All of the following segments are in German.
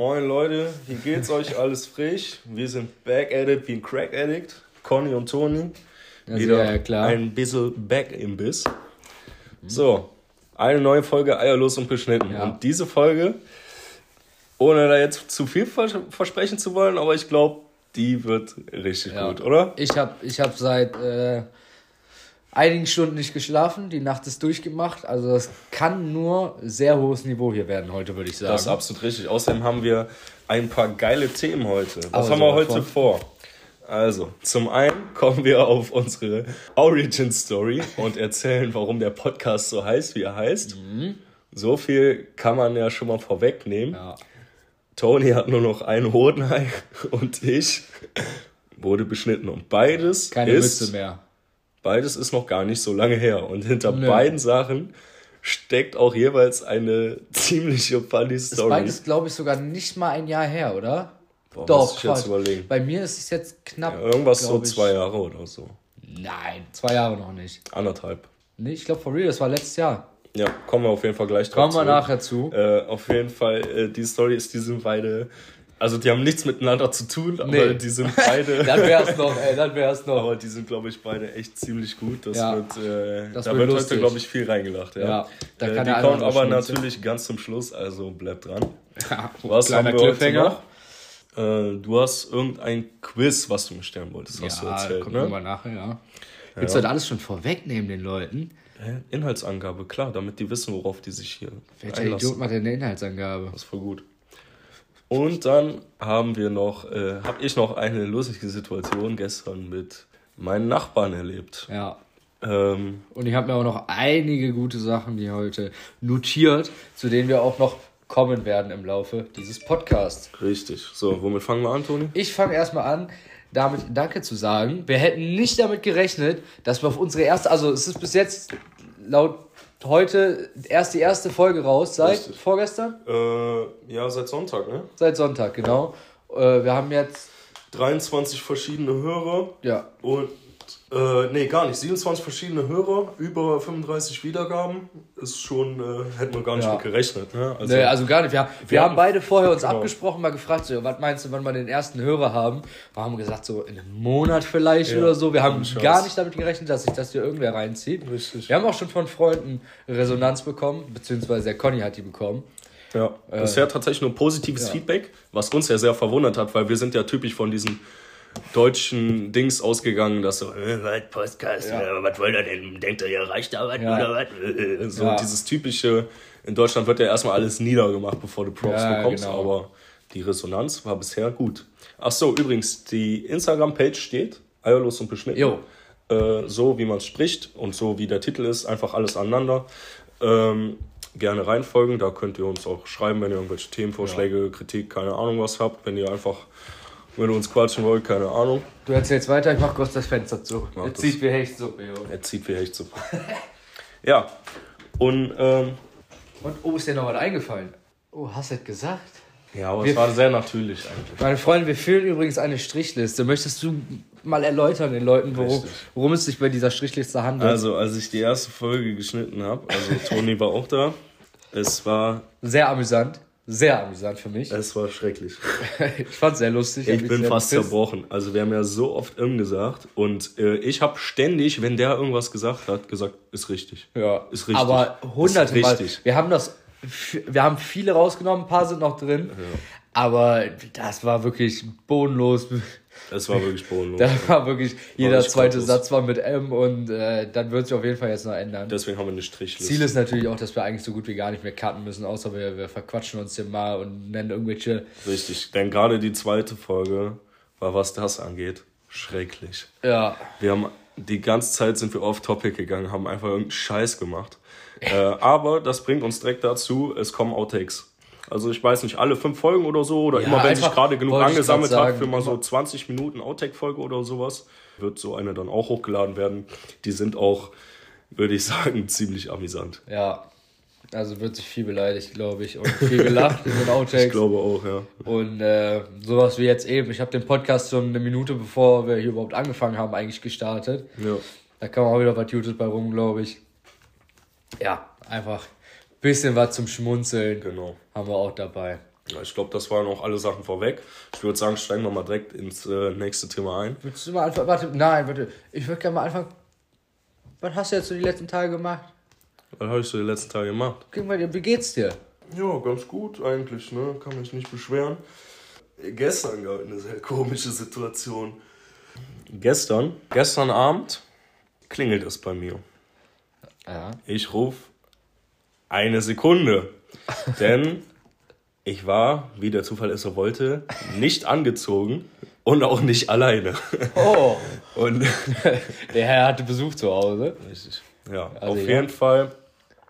Moin Leute, wie geht's euch? Alles frisch? Wir sind back at it wie ein Crack Addict. Conny und Toni. Ja, Wieder klar. ein bisschen back im Biss. So, eine neue Folge Eierlos und beschnitten. Ja. Und diese Folge, ohne da jetzt zu viel vers versprechen zu wollen, aber ich glaube, die wird richtig Ja. gut, oder? Ich habe ich hab seit äh, einigen Stunden nicht geschlafen, die Nacht ist durchgemacht. Also das kann nur sehr hohes Niveau hier werden heute, würde ich sagen. Das ist absolut richtig. Außerdem haben wir ein paar geile Themen heute. Was Aber haben wir heute vor? Also, zum einen kommen wir auf unsere Origin Story und erzählen, warum der Podcast so heißt, wie er heißt. So viel kann man ja schon mal vorwegnehmen. ja. Tony hat nur noch ein Hodenei und ich wurde beschnitten. Und beides Keine ist, Mütze mehr. Beides ist noch gar nicht so lange her. Und hinter Nö. beiden Sachen steckt auch jeweils eine ziemliche funny Ist Story. beides, glaube ich, sogar nicht mal ein Jahr her, oder? Boah, Doch, muss ich jetzt überlegen. Bei mir ist es jetzt knapp. Ja, irgendwas so ich. zwei Jahre oder so. Nein, zwei Jahre noch nicht. Anderthalb. Nee, ich glaube, for real, das war letztes Jahr. Ja, kommen wir auf jeden Fall gleich drauf Kommen wir nachher zu. Äh, auf jeden Fall, äh, die Story ist, die sind beide, also die haben nichts miteinander zu tun, aber Nee. die sind beide, Dann wär's noch, ey, dann wär's noch. aber die sind, glaube ich, beide echt ziemlich gut. Das Ja. wird, äh, Das da wird lustig. heute, glaube ich, viel reingelacht. Ja, Ja, da äh, kann die kommt aber natürlich ganz zum Schluss, also bleibt dran. Ja, Was kleiner haben wir heute noch? Äh, du hast irgendein Quiz, was du mir stellen wolltest, hast du Ja, erzählt, kommt ne? irgendwann nachher, ja. Willst du das alles schon vorwegnehmen, den Leuten? Inhaltsangabe, klar, damit die wissen, worauf die sich hier Welcher einlassen. Idiot macht denn eine Inhaltsangabe? Das ist voll gut. Und dann haben wir noch, äh, habe ich noch eine lustige Situation gestern mit meinen Nachbarn erlebt. Ja. Ähm, Und ich habe mir auch noch einige gute Sachen hier heute notiert, zu denen wir auch noch kommen werden im Laufe dieses Podcasts. richtig. So, womit fangen wir an, Toni? Ich fange erstmal an, damit Danke zu sagen. Wir hätten nicht damit gerechnet, dass wir auf unsere erste, also es ist bis jetzt laut heute erst die erste Folge raus, seit Richtig. vorgestern? Äh, ja, seit Sonntag, ne? Seit Sonntag, genau. Äh, wir haben jetzt, 23 verschiedene Hörer ja, und, äh, nee, gar nicht. 27 verschiedene Hörer, über 35 Wiedergaben. Ist schon, äh, hätten wir gar nicht Ja. mit gerechnet, ne? Also, Nee, also gar nicht. Wir, wir Wir haben haben- beide vorher uns genau. abgesprochen, mal gefragt, so, was meinst du, wann wir den ersten Hörer haben? Wir haben gesagt, so in einem Monat vielleicht Ja, oder so. Wir haben gar nicht damit gerechnet, dass sich das hier irgendwer reinzieht. Richtig. Wir haben auch schon von Freunden Resonanz bekommen, beziehungsweise der Conny hat die bekommen. Ja, bisher tatsächlich nur positives Äh. Feedback, was uns ja sehr verwundert hat, weil wir sind ja typisch von diesen deutschen Dings ausgegangen, dass so, äh, was, Podcast, Ja. äh, was wollt ihr denn? Denkt ihr, ihr reicht da was Ja. oder was? Äh, So Ja. dieses typische, in Deutschland wird ja erstmal alles niedergemacht, bevor du Props bekommst, genau. aber die Resonanz war bisher gut. Ach so, übrigens, die Instagram-Page steht, eierlos und beschnitten. Jo. Äh, so wie man es spricht und so wie der Titel ist, einfach alles aneinander. Ähm, gerne reinfolgen, da könnt ihr uns auch schreiben, wenn ihr irgendwelche Themenvorschläge, Kritik, keine Ahnung was habt. Wenn ihr einfach mit uns quatschen wollt, keine Ahnung. Du erzählst weiter, ich mach kurz das Fenster zu. Mach das. zieht wie Hechtsuppe, jo. Er zieht wie echt so. ja, und ähm, Und oh, ist dir noch was eingefallen? Oh, hast du das gesagt? ja, aber Wir- es war sehr natürlich eigentlich. Meine Freunde, wir führen übrigens eine Strichliste. Möchtest du mal erläutern den Leuten, worum, worum es sich bei dieser Strichliste handelt? Also, als ich die erste Folge geschnitten habe, also Toni war auch da, es war, Sehr amüsant. Sehr amüsant für mich. es war schrecklich. Ich fand's sehr lustig. Ich bin fast bepisst. zerbrochen. Also wir haben ja so oft im gesagt und äh, ich habe ständig, wenn der irgendwas gesagt hat, gesagt, ist richtig. Ja, Ist richtig. Aber hunderte Mal. richtig. Wir haben das, wir haben viele rausgenommen, ein paar sind noch drin. Aber das war wirklich bodenlos. Es war wirklich bodenlos. Da war wirklich, jeder zweite gottlos. Satz war mit M und äh, dann wird sich auf jeden Fall jetzt noch ändern. Deswegen haben wir eine Strichliste. Ziel ist natürlich auch, dass wir eigentlich so gut wie gar nicht mehr cutten müssen, außer wir, wir verquatschen uns hier mal und nennen irgendwelche. Richtig, denn gerade die zweite Folge war, was das angeht, schrecklich. Ja, Wir haben die ganze Zeit sind wir off Topic gegangen, haben einfach irgendeinen Scheiß gemacht. Äh, aber das bringt uns direkt dazu, es kommen Outtakes. Also ich weiß nicht, alle fünf Folgen oder so, oder Ja, immer wenn sich gerade genug angesammelt hat für mal so immer- 20 Minuten Outtake-Folge oder sowas, wird so eine dann auch hochgeladen werden. Die sind auch, würde ich sagen, ziemlich amüsant. ja. Also wird sich viel beleidigt, glaube ich, und viel gelacht in den Outtakes. Ich glaube auch, ja. Und äh, sowas wie jetzt eben. Ich habe den Podcast schon eine Minute bevor wir hier überhaupt angefangen haben, eigentlich gestartet. ja. Da kam auch wieder was Gutes bei rum, glaube ich. Ja, einfach ein bisschen was zum Schmunzeln Genau. Haben wir auch dabei. Ja, ich glaube, das waren auch alle Sachen vorweg. Ich würde sagen, steigen wir mal direkt ins äh, nächste Thema ein. Willst du mal anfangen? Warte, nein, warte. Ich würde gerne mal anfangen. Was hast du jetzt so die letzten Tage gemacht? Was habe ich so die letzten Tage gemacht? Wie geht's dir? Ja, ganz gut eigentlich, ne? Kann mich nicht beschweren. Gestern gab eine sehr komische Situation. Gestern, gestern Abend klingelt es bei mir. Ja. Ich rufe eine Sekunde. Denn ich war, wie der Zufall es so wollte, nicht angezogen und auch nicht alleine. Oh. Und Der Herr hatte Besuch zu Hause. Richtig. Ja, Also, auf ja. jeden Fall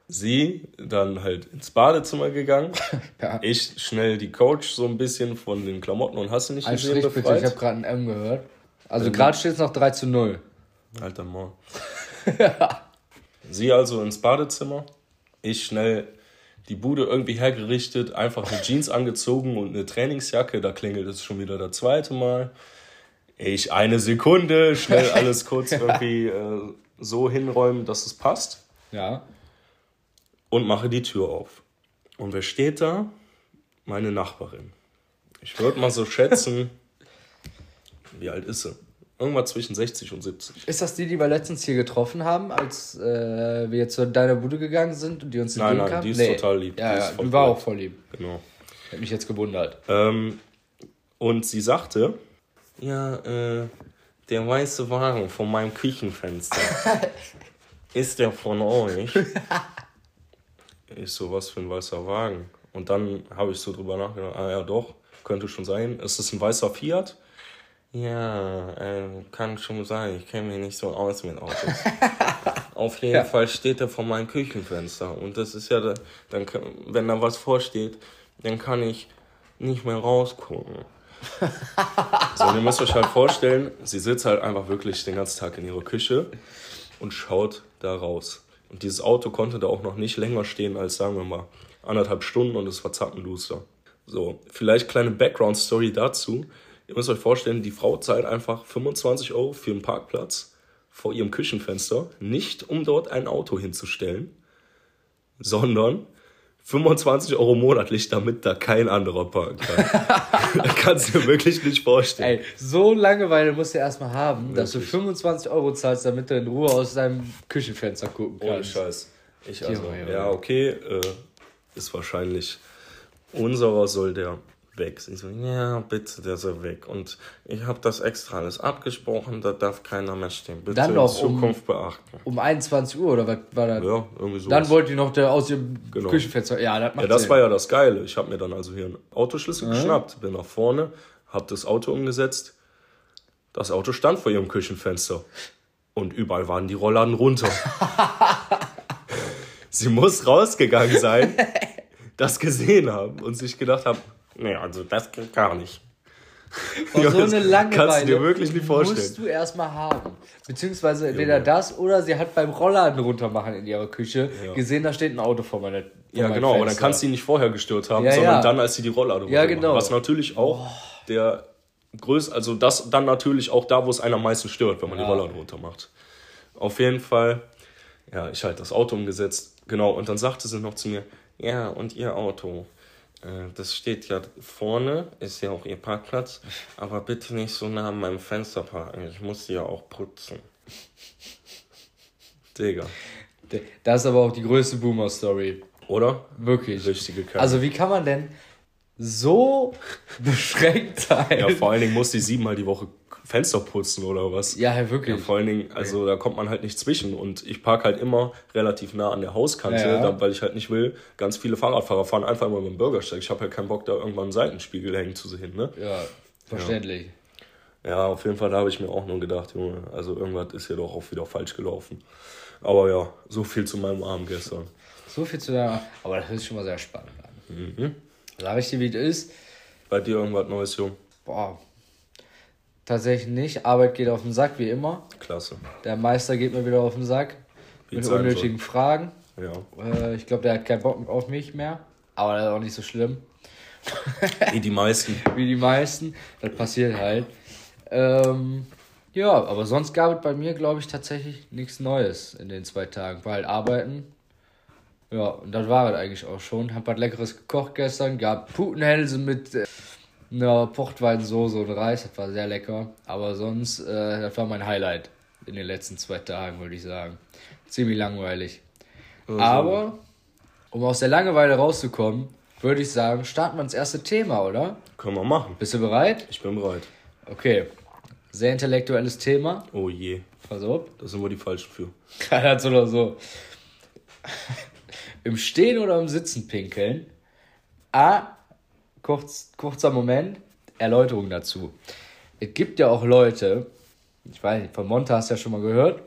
sie dann halt ins Badezimmer gegangen. Ja. Ich schnell die Couch so ein bisschen von den Klamotten und hast du nicht Ein gesehen Strich bitte, ich habe gerade ein M gehört. Also gerade steht es noch 3 zu 0. Alter Mann. sie also ins Badezimmer. Ich schnell die Bude irgendwie hergerichtet, einfach eine Jeans angezogen und eine Trainingsjacke. Da klingelt es schon wieder das zweite Mal. Ich eine Sekunde, schnell alles kurz irgendwie äh, so hinräumen, dass es passt. Ja. und mache die Tür auf. Und wer steht da? Meine Nachbarin. Ich würde mal so schätzen, wie alt ist sie? Irgendwas zwischen 60 und 70. Ist das die, die wir letztens hier getroffen haben, als äh, wir jetzt zu deiner Bude gegangen sind und die uns Nein, nein, die ist total lieb. Ja, Die ja, ist die war korrekt. auch voll lieb. Genau. Hat mich jetzt gewundert. Ähm, und sie sagte, ja, äh, der weiße Wagen von meinem Küchenfenster, ist der von euch? Ich so, was für ein weißer Wagen? Und dann habe ich so drüber nachgedacht, ah ja doch, könnte schon sein. Ist es ein weißer Fiat? Ja, äh, kann schon sein. Ich kenne mich nicht so aus mit Autos. Auf jeden Ja. Fall steht er vor meinem Küchenfenster. Und das ist ja, da- dann, wenn da was vorsteht, dann kann ich nicht mehr rausgucken. so, und ihr müsst euch halt vorstellen, sie sitzt halt einfach wirklich den ganzen Tag in ihrer Küche und schaut da raus. Und dieses Auto konnte da auch noch nicht länger stehen als, sagen wir mal, anderthalb Stunden und es war zappenduster. So, vielleicht kleine Background-Story dazu. Ihr müsst euch vorstellen, die Frau zahlt einfach 25 Euro für einen Parkplatz vor ihrem Küchenfenster, nicht um dort ein Auto hinzustellen, sondern 25 Euro monatlich, damit da kein anderer parken kann. das kannst du dir wirklich nicht vorstellen. Ey, so Langeweile musst du erstmal haben, dass du Wirklich. 25 Euro zahlst, damit du in Ruhe aus deinem Küchenfenster gucken Ohne kannst. Scheiß. Ich also, ja, okay, äh, ist wahrscheinlich unserer soll der weg. Sie so, ja, bitte, der soll weg. Und ich habe das extra alles abgesprochen, da darf keiner mehr stehen. Bitte Dann in noch um- Zukunft beachten. Um 21 Uhr oder was war das? Ja, irgendwie so. Dann wollte die noch der aus ihrem Genau. Küchenfenster. Ja, das macht Ja, das Sinn. war ja das Geile. Ich habe mir dann also hier einen Autoschlüssel geschnappt, bin nach vorne, habe das Auto umgesetzt. Das Auto stand vor ihrem Küchenfenster. Und überall waren die Rollladen runter. Sie muss rausgegangen sein, das gesehen haben und sich gedacht haben, nee, also das geht gar nicht. Und so eine Langeweile kannst du dir wirklich nicht vorstellen. musst du erstmal haben. Beziehungsweise entweder das oder sie hat beim Rollladen runtermachen in ihrer Küche Ja. gesehen, da steht ein Auto vor meiner vor Ja, genau, aber dann kannst du ihn nicht vorher gestört haben, Ja, sondern ja. dann, als sie die Rolllade Ja, genau. Was natürlich auch der größte, also das dann natürlich auch da, wo es einen am meisten stört, wenn man die Rolllade runter macht. Auf jeden Fall, ja, ich halt das Auto umgesetzt, genau, und dann sagte sie noch zu mir, ja, und ihr Auto, das steht ja vorne, ist ja auch ihr Parkplatz, aber bitte nicht so nah an meinem Fenster parken, ich muss sie ja auch putzen. Digga, Das ist aber auch die größte Boomer-Story. oder? Wirklich. Richtige Karte. Also wie kann man denn so beschränkt sein? Ja, vor allen Dingen muss die siebenmal die Woche Fenster putzen oder was. Ja, ja, wirklich. Ja, vor allen Dingen, also da kommt man halt nicht zwischen. Und ich park halt immer relativ nah an der Hauskante, Ja, ja. Da, weil ich halt nicht will, ganz viele Fahrradfahrer fahren einfach immer mit dem Bürgersteig. Ich habe halt keinen Bock, da irgendwann einen Seitenspiegel hängen zu sehen. Ne? Ja, verständlich. Ja, auf jeden Fall, da habe ich mir auch nur gedacht, Junge, also irgendwas ist hier doch auch wieder falsch gelaufen. Aber ja, so viel zu meinem Abend gestern. So viel zu der. Aber das sich schon mal sehr spannend an. Mhm. Sag ich dir, wie es ist? Bei dir irgendwas Neues, Jung? Boah. Tatsächlich nicht. Arbeit geht auf den Sack, wie immer. Klasse. Der Meister geht mir wieder auf den Sack. Wie mit unnötigen Fragen. Ja. Äh, ich glaube, der hat keinen Bock auf mich mehr. Aber das ist auch nicht so schlimm. Wie die meisten. Wie die meisten. Das passiert halt. Ähm, ja, aber sonst gab es bei mir, glaube ich, tatsächlich nichts Neues in den zwei Tagen. War halt arbeiten. Ja, und das war es eigentlich auch schon. Hab was Leckeres gekocht gestern, gab Putenhälse mit äh, einer Pochtweinsoße und Reis, das war sehr lecker. Aber sonst, äh, das war mein Highlight in den letzten zwei Tagen, würde ich sagen. Ziemlich langweilig. Also, Aber, um aus der Langeweile rauszukommen, würde ich sagen, starten wir ins erste Thema, oder? Können wir machen. Bist du bereit? Ich bin bereit. Okay. Sehr intellektuelles Thema. Oh je. Pass auf. Da sind wir die Falschen für. Keiner so oder so. Im Stehen oder im Sitzen pinkeln. A. Kurz, kurzer Moment. Erläuterung dazu. Es gibt ja auch Leute, ich weiß nicht, von Monta hast du ja schon mal gehört,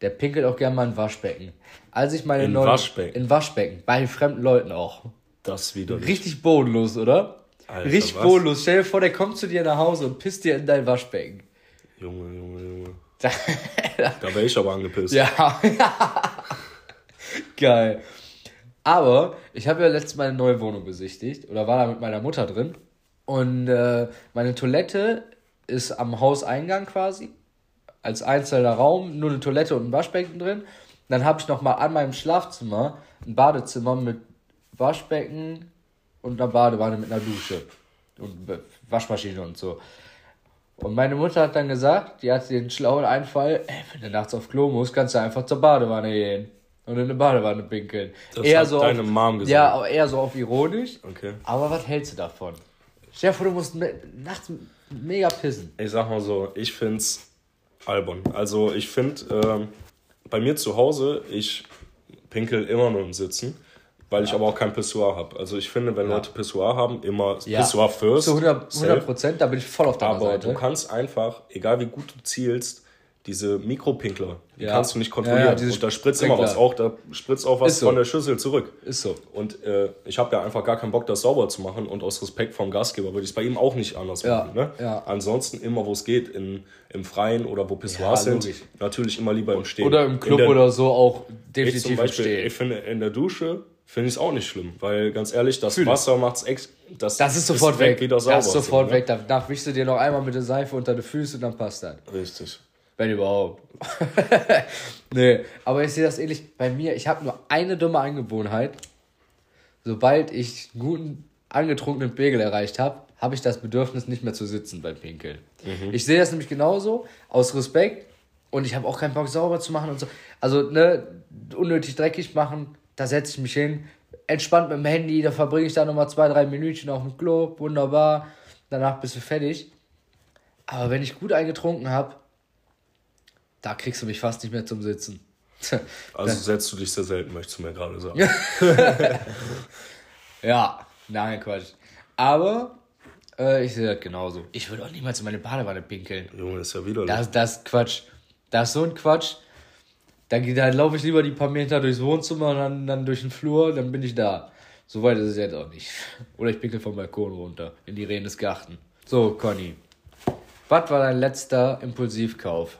der pinkelt auch gerne mal in Waschbecken. Als ich meine In neuen- Waschbecken? In Waschbecken. Bei fremden Leuten auch. Das wieder. Richtig bodenlos, oder? Alter, Richtig was? bodenlos. Stell dir vor, der kommt zu dir nach Hause und pisst dir in dein Waschbecken. Junge, Junge, Junge. Da- Da wäre ich aber angepisst. Ja. Geil. Aber ich habe ja letztes Mal eine neue Wohnung besichtigt oder war da mit meiner Mutter drin. Und äh, meine Toilette ist am Hauseingang quasi. Als einzelner Raum, nur eine Toilette und ein Waschbecken drin. Dann habe ich nochmal an meinem Schlafzimmer ein Badezimmer mit Waschbecken und einer Badewanne mit einer Dusche. Und Waschmaschine und so. Und meine Mutter hat dann gesagt, die hatte den schlauen Einfall, ey, wenn du nachts auf Klo musst, kannst du einfach zur Badewanne gehen und in eine Badewanne pinkeln. Das hat deine auf, Mom gesagt. Ja, aber eher so auf ironisch. Okay. Aber was hältst du davon? Stell dir vor, du musst me nachts mega pissen. Ich sag mal so, ich find's albern. Also ich find, ähm, bei mir zu Hause, ich pinkel immer nur im Sitzen, weil ich aber auch kein Pissoir habe. Also ich finde, wenn Leute Pissoir haben, immer Ja. Pissoir first. Zu 100 safe. Prozent, da bin ich voll auf deiner Aber Seite. du kannst einfach, egal wie gut du zielst, diese Mikropinkler, die Ja. kannst du nicht Ja, kontrollieren. ja, diese und da spritzt immer Sprinkler. was auch, da spritzt auch was Ist so. von der Schüssel zurück. Ist so. Und äh, ich habe ja einfach gar keinen Bock, das sauber zu machen. Und aus Respekt vom Gastgeber würde ich es bei ihm auch nicht anders Ja, machen. Ne? ja. Ansonsten immer, wo es geht, in, im Freien oder wo Ja, Pissoirs sind, logisch. natürlich immer lieber im Stehen. Oder im Club der, oder so auch ich definitiv zum im Beispiel, Stehen. ich finde, in der Dusche finde ich es auch nicht schlimm. Weil ganz ehrlich, das Fühl ich. Wasser macht es das, Das ist sofort weg. Wieder sauber. das ist sofort so, ne? weg. Danach wischst du dir noch einmal mit der Seife unter die Füße und dann passt das. Richtig. Wenn überhaupt. nee, aber ich sehe das ähnlich bei mir. Ich habe nur eine dumme Angewohnheit. Sobald ich einen guten, angetrunkenen Pegel erreicht habe, habe ich das Bedürfnis, nicht mehr zu sitzen beim Pinkeln. Ich sehe das nämlich genauso, aus Respekt. Und ich habe auch keinen Bock, sauber zu machen und so. Also, ne, unnötig dreckig machen, da setze ich mich hin. Entspannt mit dem Handy, da verbringe ich da nochmal zwei, drei Minütchen auf dem Klo. Wunderbar. Danach bist du fertig. Aber wenn ich gut eingetrunken habe, da kriegst du mich fast nicht mehr zum Sitzen. Also setzt du dich sehr selten, möchtest du mir gerade sagen. ja, nein, Quatsch. Aber äh, ich sehe das genauso. Ich würde auch niemals in meine Badewanne pinkeln. Junge, ist ja widerlich. Das, das ist Quatsch. Das ist so ein Quatsch. Da, da laufe ich lieber die paar Meter durchs Wohnzimmer und dann, dann durch den Flur, dann bin ich da. So weit ist es jetzt auch nicht. Oder ich pinkel vom Balkon runter in die Rehen des Garten. So, Conny. Was war dein letzter Impulsivkauf?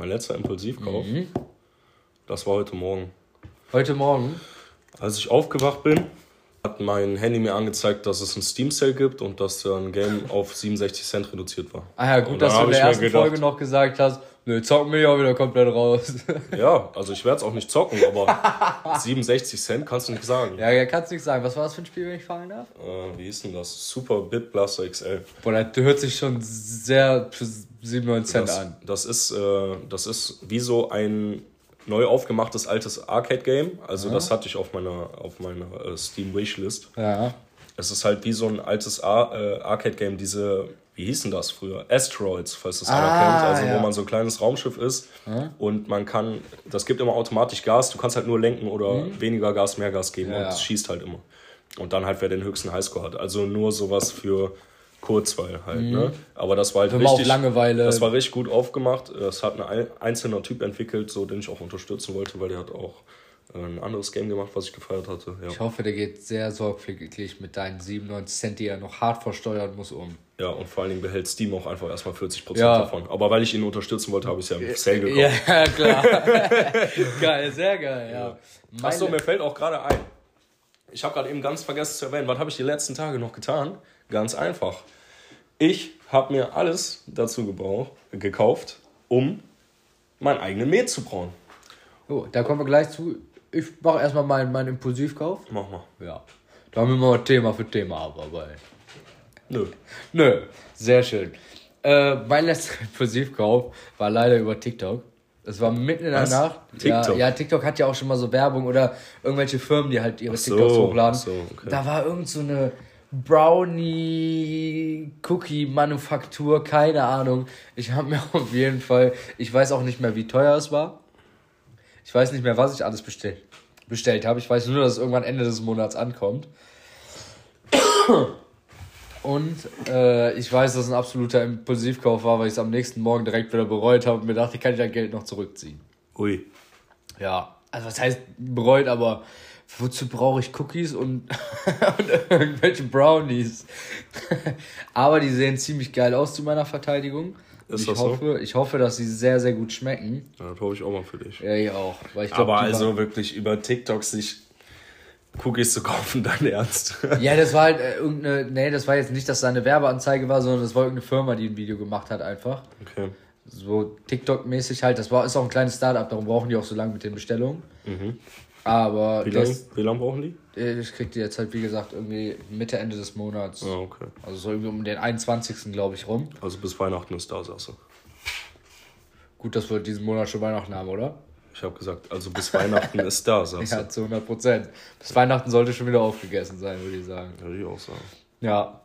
Mein letzter Impulsivkauf, Mhm. das war heute Morgen. Heute Morgen? Als ich aufgewacht bin, hat mein Handy mir angezeigt, dass es ein Steam Sale gibt und dass ein Game auf 67 Cent reduziert war. Ah ja, gut, dass du in der ersten gedacht- Folge noch gesagt hast, nö, zocken wir ja wieder komplett raus. Ja, also ich werde es auch nicht zocken, aber 67 Cent kannst du nicht sagen. ja, ja, kannst nicht sagen. Was war das für ein Spiel, wenn ich fragen darf? Äh, wie hieß denn das? Super Bit Blaster XL. Boah, das hört sich schon sehr für 97 Cent Das, an. das, ist, äh, das ist wie so ein neu aufgemachtes altes Arcade-Game. Also das hatte ich auf meiner, auf meiner äh, Steam Wishlist. Ja. Es ist halt wie so ein altes Ar äh, Arcade-Game, diese, wie hießen das früher? Asteroids, falls das einer Ah, kennt. Also ja. wo man so ein kleines Raumschiff ist und man kann, das gibt immer automatisch Gas, du kannst halt nur lenken oder weniger Gas, mehr Gas geben Mhm. Ja, und es schießt halt immer. Und dann halt, wer den höchsten Highscore hat. Also nur sowas für Kurzweil halt, ne? Aber das war halt Mhm. Auf richtig, Langeweile- das war richtig gut aufgemacht. Es hat ein ein- einzelner Typ entwickelt, so den ich auch unterstützen wollte, weil der hat auch äh, ein anderes Game gemacht, was ich gefeiert hatte. Ja. Ich hoffe, der geht sehr sorgfältig mit deinen 97 Cent, die er noch hart versteuern muss, um. Ja, und vor allen Dingen behält Steam auch einfach erstmal 40% Ja. davon. Aber weil ich ihn unterstützen wollte, habe ich es ja im Sale gekauft. Ja, klar. geil, sehr geil, ja. Achso, Meine- mir fällt auch gerade ein. Ich habe gerade eben ganz vergessen zu erwähnen, was habe ich die letzten Tage noch getan? Ganz einfach. Ich habe mir alles dazu gekauft, um meinen eigenen Met zu brauen. Oh, da kommen wir gleich zu. ich mache erstmal meinen mein Impulsivkauf. Mach mal. Ja. Da haben wir mal Thema für Thema abarbeiten. Nö. Nö, sehr schön. Äh, mein letzter Impulsivkauf war leider über TikTok. Es war mitten in der Was? Nacht. TikTok? Ja, ja, TikTok hat ja auch schon mal so Werbung oder irgendwelche Firmen, die halt ihre so, TikToks hochladen. so, okay. Da war irgend so eine Brownie-Cookie-Manufaktur, keine Ahnung. Ich habe mir auf jeden Fall, ich weiß auch nicht mehr, wie teuer es war. Ich weiß nicht mehr, was ich alles bestellt, bestellt habe. Ich weiß nur, dass es irgendwann Ende des Monats ankommt. Und äh, ich weiß, dass es ein absoluter Impulsivkauf war, weil ich es am nächsten Morgen direkt wieder bereut habe und mir dachte, ich kann das Geld noch zurückziehen. Ui. Ja, also was heißt bereut, aber wozu brauche ich Cookies und, und irgendwelche Brownies? aber die sehen ziemlich geil aus zu meiner Verteidigung. Ist ich das so? hoffe, ich hoffe, dass sie sehr, sehr gut schmecken. Ja, das hoffe ich auch mal für dich. Ja, ich auch. Weil ich glaub, Aber also wirklich über TikTok sich Cookies zu kaufen, dein Ernst. Ja, das war halt äh, irgendeine, nee, das war jetzt nicht, dass da eine Werbeanzeige war, sondern das war irgendeine Firma, die ein Video gemacht hat einfach. Okay. So TikTok-mäßig halt. Das war, ist auch ein kleines Startup, darum brauchen die auch so lange mit den Bestellungen. Aber Mhm. Wie lange lang brauchen die? äh, ich krieg die jetzt halt, wie gesagt, irgendwie Mitte, Ende des Monats. Ah, okay. Also so irgendwie um den 21. glaube ich rum. Also bis Weihnachten ist da, sagst du. Gut, dass wir diesen Monat schon Weihnachten haben, oder? Ich habe gesagt, also bis Weihnachten ist da, sagst Ja, du. zu 100 Prozent. Bis Weihnachten sollte schon wieder aufgegessen sein, würde ich sagen. Würde ich auch sagen. Ja.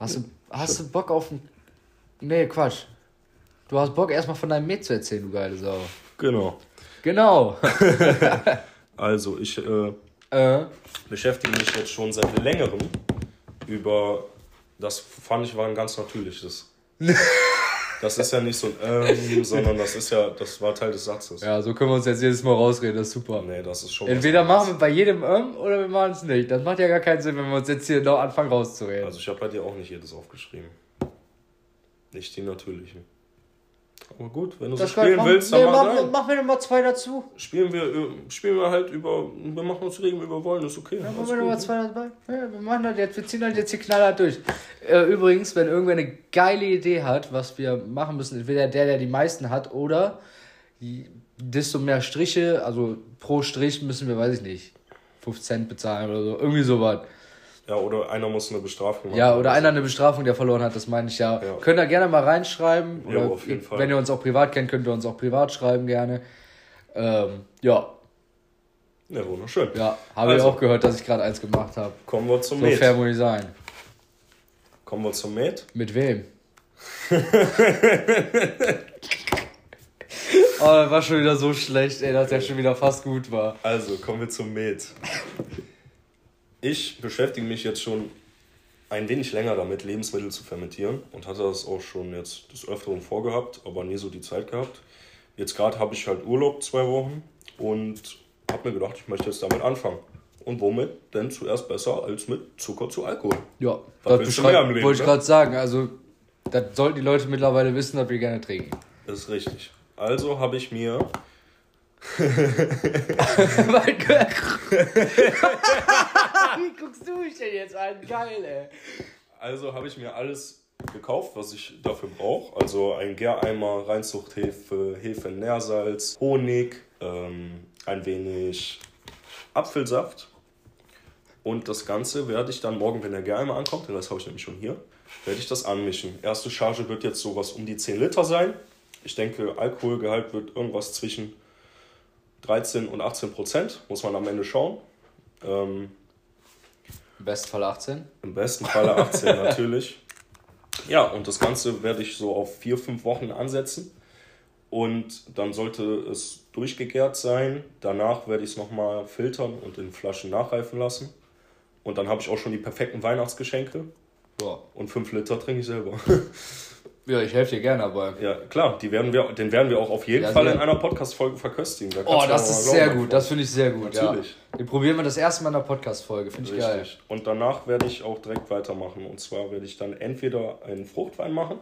Hast du, hast du Bock auf ein. Nee, Quatsch. Du hast Bock, erstmal von deinem Met zu erzählen, du geile Sau. Genau. Genau. Also ich äh, äh, beschäftige mich jetzt schon seit längerem über, das fand ich war ein ganz natürliches. Das ist ja nicht so ein ähm, sondern das ist ja, das war Teil des Satzes. ja, so können wir uns jetzt jedes Mal rausreden, das ist super. Nee, das ist schon. Entweder machen wir bei jedem ähm oder wir machen es nicht. Das macht ja gar keinen Sinn, wenn wir uns jetzt hier noch anfangen rauszureden. Also ich habe bei dir auch nicht jedes aufgeschrieben. Nicht die natürlichen. Aber gut, wenn du so das kann- spielen mach- willst, nee, dann mach mach, rein. mach mir noch mal zwei dazu. Spielen wir, äh, spielen wir halt über, wir machen uns Regeln über Wollen, ist okay. Alles machen wir noch mal gut. zwei dabei. Ja, wir machen das jetzt, wir ziehen das jetzt hier knallhart durch. Äh, übrigens, wenn irgendwer eine geile Idee hat, was wir machen müssen, entweder der, der die meisten hat, oder die- desto mehr Striche, also pro Strich müssen wir, weiß ich nicht, 5 Cent bezahlen oder so, irgendwie sowas. Ja, oder einer muss eine Bestrafung machen. Ja, oder einer eine Bestrafung, der verloren hat, das meine ich ja. Ja. Könnt ihr gerne mal reinschreiben. Ja, Oder auf jeden Fall. wenn ihr uns auch privat kennt, könnt ihr uns auch privat schreiben gerne. Ähm, ja, Ja, wunderschön. ja, habe ich Also. auch gehört, dass ich gerade eins gemacht habe. Kommen wir zum So Met. fair muss ich sein. Kommen wir zum Met. Mit wem? oh, das war schon wieder so schlecht, ey, dass der schon wieder fast gut war. Also, kommen wir zum Met. Ich beschäftige mich jetzt schon ein wenig länger damit, Lebensmittel zu fermentieren und hatte das auch schon jetzt des Öfteren vorgehabt, aber nie so die Zeit gehabt. Jetzt gerade habe ich halt Urlaub zwei Wochen und habe mir gedacht, ich möchte jetzt damit anfangen. Und womit denn zuerst besser als mit Zucker zu Alkohol? Ja, Was das Leben, wollte ich ne? gerade sagen. Also, das sollten die Leute mittlerweile wissen, dass wir gerne trinken. Das ist richtig. Also habe ich mir Mein Gott. Wie guckst du mich denn jetzt an? Geil, ey. Also habe ich mir alles gekauft, was ich dafür brauche. Also ein Gäreimer, Reinzuchthefe, Hefe, Nährsalz, Honig, ähm, ein wenig Apfelsaft. Und das Ganze werde ich dann morgen, wenn der Gäreimer ankommt, denn das habe ich nämlich schon hier, werde ich das anmischen. Erste Charge wird jetzt sowas um die 10 Liter sein. Ich denke, Alkoholgehalt wird irgendwas zwischen 13 und 18 Prozent. Muss man am Ende schauen. Ähm, Im besten Fall 18. im besten Falle 18 natürlich. Ja, und das Ganze werde ich so auf vier, fünf Wochen ansetzen. Und dann sollte es durchgegärt sein. Danach werde ich es nochmal filtern und in Flaschen nachreifen lassen. Und dann habe ich auch schon die perfekten Weihnachtsgeschenke. Ja. Und fünf Liter trinke ich selber. Ja, ich helfe dir gerne dabei. ja, klar, die werden wir, den werden wir auch auf jeden Ja, Fall in einer Podcast-Folge verköstigen. Da Oh, das ist sehr gut. Das finde ich sehr gut. Natürlich. Ja. Den probieren wir das erste Mal in der Podcast-Folge. Finde ich geil. Und danach werde ich auch direkt weitermachen. Und zwar werde ich dann entweder einen Fruchtwein machen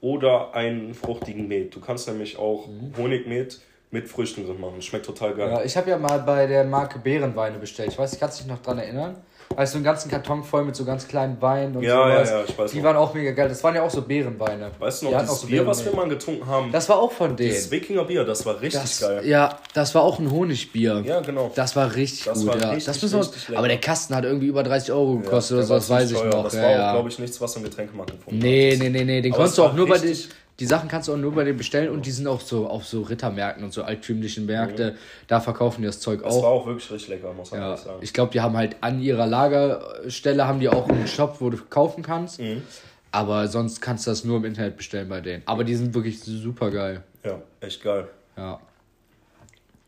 oder einen fruchtigen Met. Du kannst nämlich auch Honigmet mit Früchten drin machen. Schmeckt total geil. Ja, ich habe ja mal bei der Marke Bärenweine bestellt. Ich weiß nicht, kannst du dich noch dran erinnern? Weißt du, einen ganzen Karton voll mit so ganz kleinen Weinen und ja, sowas. Ja, ja, ich weiß Die noch. waren auch mega geil. Das waren ja auch so Beerenweine. Weißt du noch, das so Bier, was wir mal getrunken haben? Das war auch von denen. Das Wikinger Bier, das war richtig das, geil. Ja, das war auch ein Honigbier. Ja, genau. Das war richtig das gut, war ja. Richtig, das müssen wir, aber der Kasten hat irgendwie über 30 Euro gekostet ja, oder so, das weiß ich noch. Das war auch, glaube ich, nichts, was im Getränkemarkt gefunden Nee, nee, nee, nee. Den aber konntest du auch nur bei den die Sachen kannst du auch nur bei denen bestellen und die sind auch so auf so Rittermärkten und so altümlichen Märkte. Mhm. Da verkaufen die das Zeug auch. Das war auch wirklich richtig lecker, muss man ja, sagen. Ich glaube, die haben halt an ihrer Lagerstelle haben die auch einen Shop, wo du kaufen kannst. Mhm. Aber sonst kannst du das nur im Internet bestellen bei denen. Aber die sind wirklich super geil. Ja, echt geil. Ja.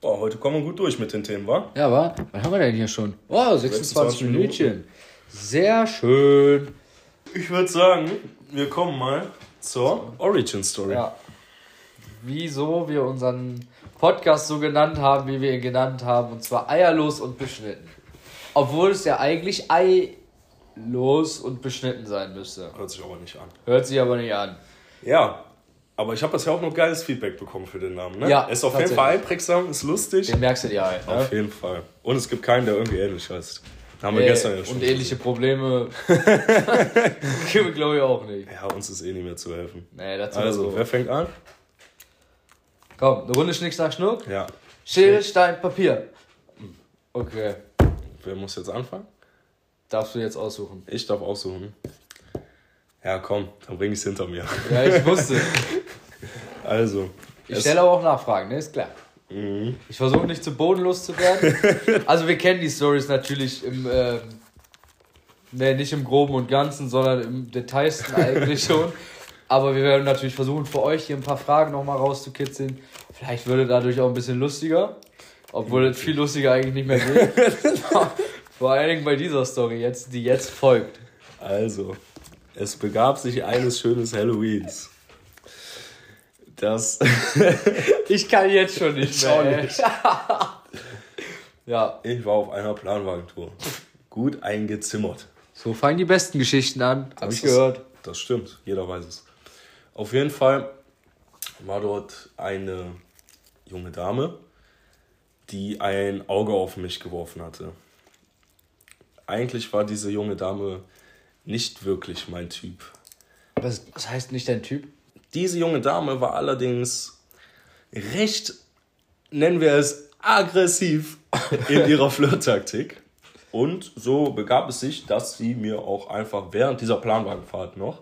Boah, heute kommen wir gut durch mit den Themen, wa? Ja, wa? Was haben wir denn hier schon? Oh, 26, 26 Minütchen. Minuten. Sehr schön. Ich würde sagen, wir kommen mal zur Origin Story. Ja. Wieso wir unseren Podcast so genannt haben, wie wir ihn genannt haben, und zwar eierlos und beschnitten. Obwohl es ja eigentlich eilos und beschnitten sein müsste. Hört sich aber nicht an. Hört sich aber nicht an. Ja, aber ich habe das ja auch noch geiles Feedback bekommen für den Namen. Ne? Ja, ist auf jeden Fall einprägsam, ist lustig. Den merkst du dir halt. Ne? Auf jeden Fall. Und es gibt keinen, der irgendwie ähnlich heißt. Haben wir äh, gestern ja schon. Und ähnliche Probleme wir, glaube ich, auch nicht. Ja, uns ist eh nicht mehr zu helfen. Nee, dazu also, so. wer fängt an? Komm, eine Runde Schnick, Schnack, Schnuck. Ja. Schere, Stein, Papier. Okay. Wer muss jetzt anfangen? Darfst du jetzt aussuchen? Ich darf aussuchen. Ja, komm, dann bring ich es hinter mir. Ja, ich wusste. also. Ich stelle aber auch Nachfragen, ne? Ist klar. Mhm. Ich versuche nicht zu bodenlos zu werden. also wir kennen die Stories natürlich im, äh, ne, nicht im Groben und Ganzen, sondern im Detailsten eigentlich schon. Aber wir werden natürlich versuchen, für euch hier ein paar Fragen nochmal rauszukitzeln. Vielleicht würde dadurch auch ein bisschen lustiger. Obwohl es viel lustiger eigentlich nicht mehr geht. Vor allen Dingen bei dieser Story jetzt, die jetzt folgt. Also, es begab sich eines schönes Halloweens das. ich kann jetzt schon nicht mehr. Nicht. ja. Ich war auf einer Planwagentour. Gut eingezimmert. So fangen die besten Geschichten an, habe ich gehört. Das stimmt, jeder weiß es. Auf jeden Fall war dort eine junge Dame, die ein Auge auf mich geworfen hatte. Eigentlich war diese junge Dame nicht wirklich mein Typ. Was, was heißt nicht dein Typ? Diese junge Dame war allerdings recht, nennen wir es, aggressiv in ihrer Flirttaktik. Und so begab es sich, dass sie mir auch einfach während dieser Planwagenfahrt noch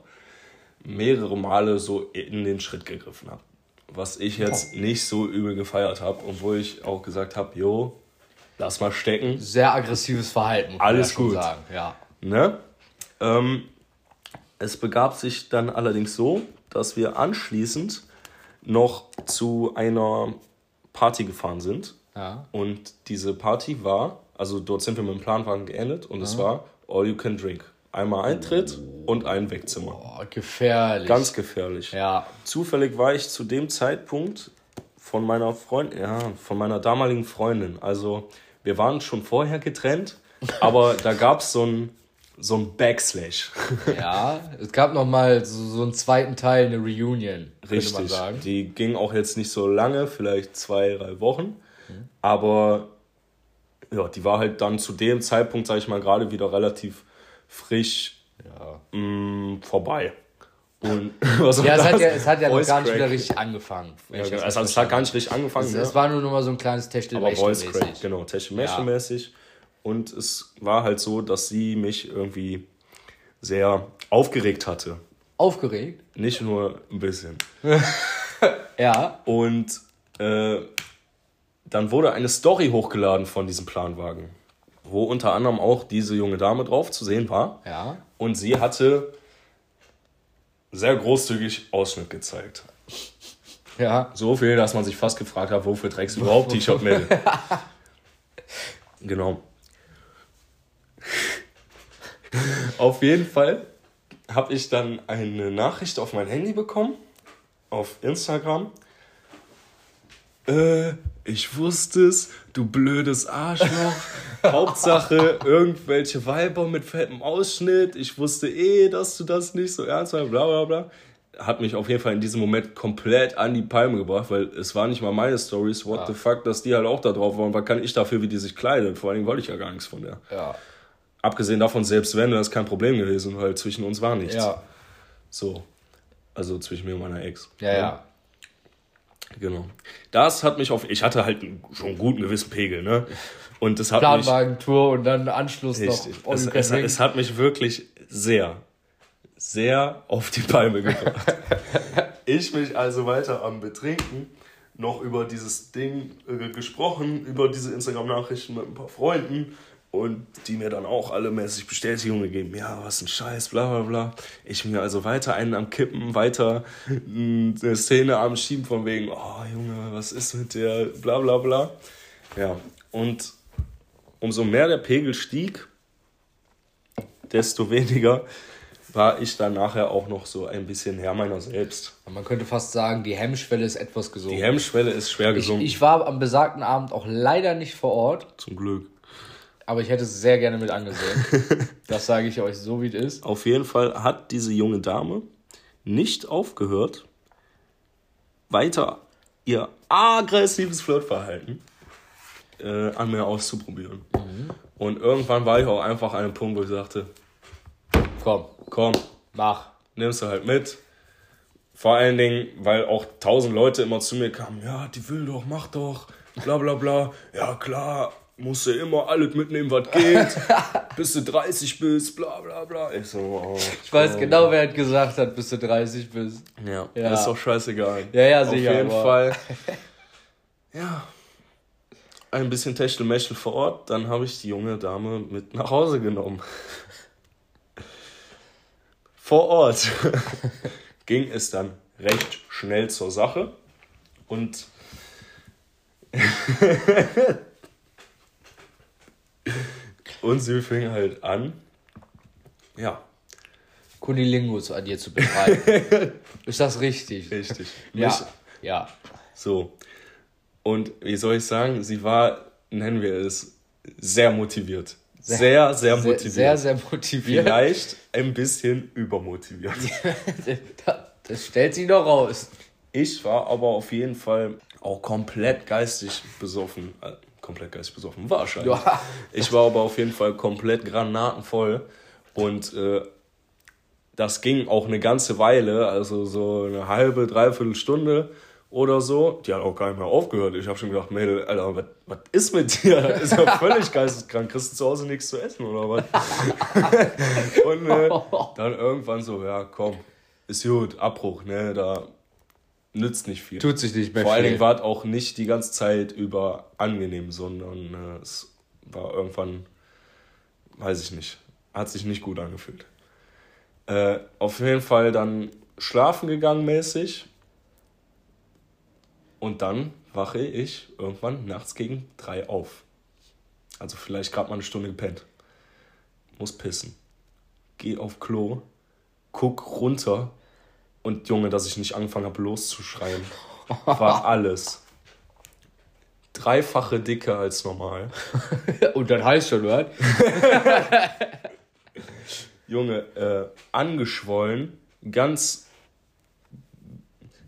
mehrere Male so in den Schritt gegriffen hat. Was ich jetzt oh. nicht so übel gefeiert habe, obwohl ich auch gesagt habe, jo, lass mal stecken. Sehr aggressives Verhalten. Alles ja gut. Sagen. Ja. Ne? Ähm, es begab sich dann allerdings so, dass wir anschließend noch zu einer Party gefahren sind. Ja. Und diese Party war, also dort sind wir mit dem Planwagen geendet und ja. es war All You Can Drink. Einmal Eintritt und ein Wegzimmer. Oh, gefährlich. Ganz gefährlich. Ja. Zufällig war ich zu dem Zeitpunkt von meiner Freundin, ja, von meiner damaligen Freundin. Also wir waren schon vorher getrennt, aber da gab es so ein so ein Backslash. ja, es gab noch mal so, so einen zweiten Teil, eine Reunion, Richtig. man sagen. Die ging auch jetzt nicht so lange, vielleicht zwei, drei Wochen. Mhm. Aber ja, die war halt dann zu dem Zeitpunkt, sag ich mal, gerade wieder relativ frisch ja. mh, mm, vorbei. Und was ja, es hat ja, es hat ja noch gar nicht wieder richtig angefangen. Ja, genau. also, es hat gar nicht richtig angefangen. Es, ja. es war nur noch mal so ein kleines Crack, genau, Techtelmäßig. Ja. Und es war halt so, dass sie mich irgendwie sehr aufgeregt hatte. Aufgeregt? Nicht nur ein bisschen. ja. Und äh, dann wurde eine Story hochgeladen von diesem Planwagen, wo unter anderem auch diese junge Dame drauf zu sehen war. Ja. Und sie hatte sehr großzügig Ausschnitt gezeigt. Ja. So viel, dass man sich fast gefragt hat, wofür trägst du überhaupt T-Shirt-Mädel? genau. Auf jeden Fall habe ich dann eine Nachricht auf mein Handy bekommen, auf Instagram. Äh, ich wusste es, du blödes Arschloch. Hauptsache irgendwelche Weiber mit fettem Ausschnitt. Ich wusste eh, dass du das nicht so ernst meinst, bla bla bla. Hat mich auf jeden Fall in diesem Moment komplett an die Palme gebracht, weil es war nicht mal meine Stories. What ja. the fuck, dass die halt auch da drauf waren. Was kann ich dafür, wie die sich kleidet? Vor allen Dingen wollte ich ja gar nichts von der. Ja. Abgesehen davon, selbst wenn, das ist kein Problem gewesen, weil zwischen uns war nichts. Ja. So. Also zwischen mir und meiner Ex. Ja, ja. Genau. Das hat mich auf. Ich hatte halt schon einen guten gewissen Pegel, ne? Und das hat mich. Planwagentour und dann Anschluss Richtig. noch. Es, es, es hat mich wirklich sehr, sehr auf die Palme gebracht. ich mich also weiter am Betrinken noch über dieses Ding äh, gesprochen, über diese Instagram-Nachrichten mit ein paar Freunden und die mir dann auch alle mäßig Bestätigung gegeben, ja, was ein Scheiß, bla bla bla. Ich mir also weiter einen am Kippen, weiter eine Szene am Schieben von wegen, oh Junge, was ist mit der, bla bla bla. Ja, und umso mehr der Pegel stieg, desto weniger war ich dann nachher auch noch so ein bisschen Herr meiner selbst. Man könnte fast sagen, die Hemmschwelle ist etwas gesunken. Die Hemmschwelle ist schwer ich, gesunken. ich war am besagten Abend auch leider nicht vor Ort, Zum Glück. Aber ich hätte es sehr gerne mit angesehen. das sage ich euch so, wie es ist. Auf jeden Fall hat diese junge Dame nicht aufgehört, weiter ihr aggressives Flirtverhalten äh, an mir auszuprobieren. Und irgendwann war ich auch einfach an einem Punkt, wo ich sagte, Komm, komm, mach. nimmst du halt mit. Vor allen Dingen, weil auch tausend Leute immer zu mir kamen, ja, die will doch, mach doch, bla bla bla. Ja klar, musst du immer alles mitnehmen, was geht, bis du 30 bist, bla bla bla. Ich so, oh, Ich weiß genau, wer hat gesagt hat, bis du 30 bist. Ja, Ja. ist doch scheißegal. Ja, ja, Auf sicher, jeden aber- Fall. Ja. Ein bisschen Techtelmechtel vor Ort, dann habe ich die junge Dame mit nach Hause genommen. Vor Ort ging es dann recht schnell zur Sache und und sie fing halt an, ja, Kunilingus an dir zu betreiben. ist das richtig? richtig. Ja. Mich- Ja. So. Und wie soll ich sagen, sie war, nennen wir es, sehr motiviert. Sehr, sehr, motiviert. Sehr, sehr motiviert. Vielleicht ein bisschen übermotiviert. Das stellt sich noch raus. Ich war aber auf jeden Fall auch komplett geistig besoffen. Komplett geistig besoffen, wahrscheinlich. Ja. Ich war aber auf jeden Fall komplett granatenvoll. Und äh, das ging auch eine ganze Weile, also so eine halbe, dreiviertel Stunde oder so. Die hat auch gar nicht mehr aufgehört. Ich habe schon gedacht, Mädel, Alter, was, was ist mit dir? Das ist ja völlig geisteskrank. Kriegst du zu Hause nichts zu essen oder was? Und äh, dann irgendwann so, ja, komm, ist gut, Abbruch, ne, da nützt nicht viel. Tut sich nicht mehr Vor allen viel. Dingen war es auch nicht die ganze Zeit über angenehm, sondern äh, es war irgendwann, weiß ich nicht, hat sich nicht gut angefühlt. Äh, auf jeden Fall dann schlafen gegangen mäßig. Und dann wache ich irgendwann nachts gegen drei auf. Also vielleicht gerade mal eine Stunde gepennt. Muss pissen. Geh auf Klo, guck runter und Junge, dass ich nicht angefangen habe loszuschreien, war alles. Dreifache dicker als normal. Und dann heißt schon, was? Junge, äh, angeschwollen, ganz.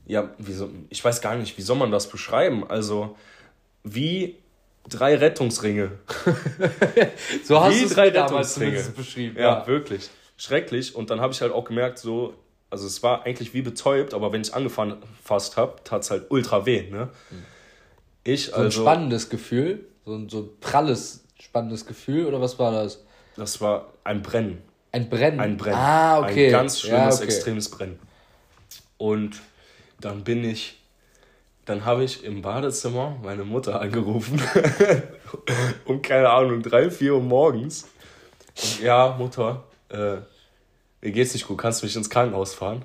Ja, wie so, ich weiß gar nicht, wie soll man das beschreiben? Also, wie drei Rettungsringe. So hast Wie du es damals beschrieben. Ja, wirklich. Schrecklich. Und dann habe ich halt auch gemerkt, so, also es war eigentlich wie betäubt, aber wenn ich angefasst habe, tat es halt ultra weh, ne? Ich, So ein also, spannendes Gefühl. So ein, so ein pralles, spannendes Gefühl. Oder was war das? das war ein Brennen. Ein Brennen. Ein Brennen. Ah, okay. Ein ganz schlimmes, ja, okay. extremes Brennen. Und dann bin ich, dann habe ich im Badezimmer meine Mutter angerufen. um, keine Ahnung, drei, vier Uhr morgens. Und, ja, Mutter, äh, mir geht's nicht gut, kannst du mich ins Krankenhaus fahren?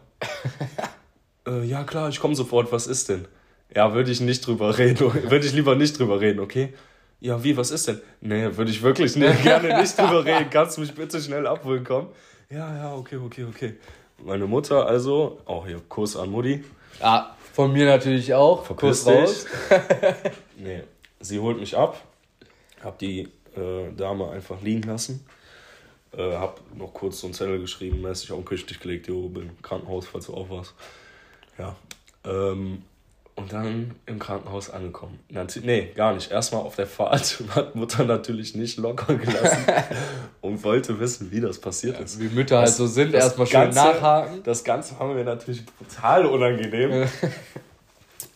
äh, ja, klar, ich komme sofort, was ist denn? Ja, würde ich nicht drüber reden, würde ich lieber nicht drüber reden, okay? Ja, wie, was ist denn? Nee, würde ich wirklich nicht, gerne nicht drüber reden. Kannst du mich bitte schnell abholen kommen? Ja, ja, okay, okay, okay. Meine Mutter also, auch hier, Kuss an Mutti. Ah, von mir natürlich auch. Verpiss Kuss raus. Nee, sie holt mich ab, hab die äh, Dame einfach liegen lassen, äh, hab noch kurz so einen Zettel geschrieben, mäßig auf den Küchentisch gelegt, jo, bin im Krankenhaus, falls du auch warst. Ja, ähm, Und dann im Krankenhaus angekommen. Nee, gar nicht. Erstmal auf der Fahrt hat Mutter natürlich nicht locker gelassen und wollte wissen, wie das passiert ja, ist. Wie Mütter halt so sind, erstmal schön Ganze, nachhaken. Das Ganze haben wir natürlich brutal unangenehm.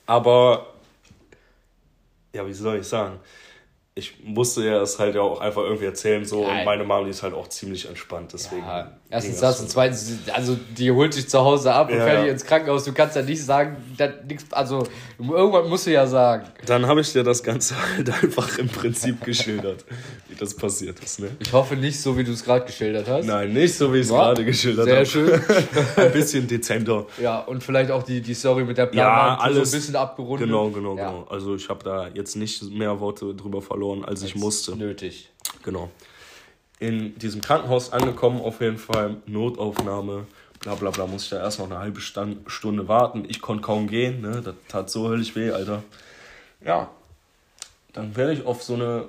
Aber, ja, wie soll ich sagen? Ich musste ja es halt ja auch einfach irgendwie erzählen so ja, und meine Mama die ist halt auch ziemlich entspannt deswegen ja, erstens das und zweitens also die holt dich zu Hause ab und ja, fährt dich ins Krankenhaus. Du kannst ja nicht sagen nix, also irgendwann musst du ja sagen. Dann habe ich dir das Ganze halt einfach im Prinzip geschildert wie das passiert ist ne? Ich hoffe nicht so wie du es gerade geschildert hast. Nein nicht so wie ich es gerade geschildert habe sehr hab. schön. Ein bisschen dezenter. Ja und vielleicht auch die die Story mit der Planwand ja, alles so ein bisschen abgerundet. Genau genau genau. Also ich habe da jetzt nicht mehr Worte drüber verloren verloren, als ich musste. Nötig. Genau. In diesem Krankenhaus angekommen, auf jeden Fall Notaufnahme, bla bla bla, muss ich da erst noch eine halbe Stunde warten. Ich konnte kaum gehen, ne? das tat so höllisch weh, Alter. Ja, dann werde ich auf so eine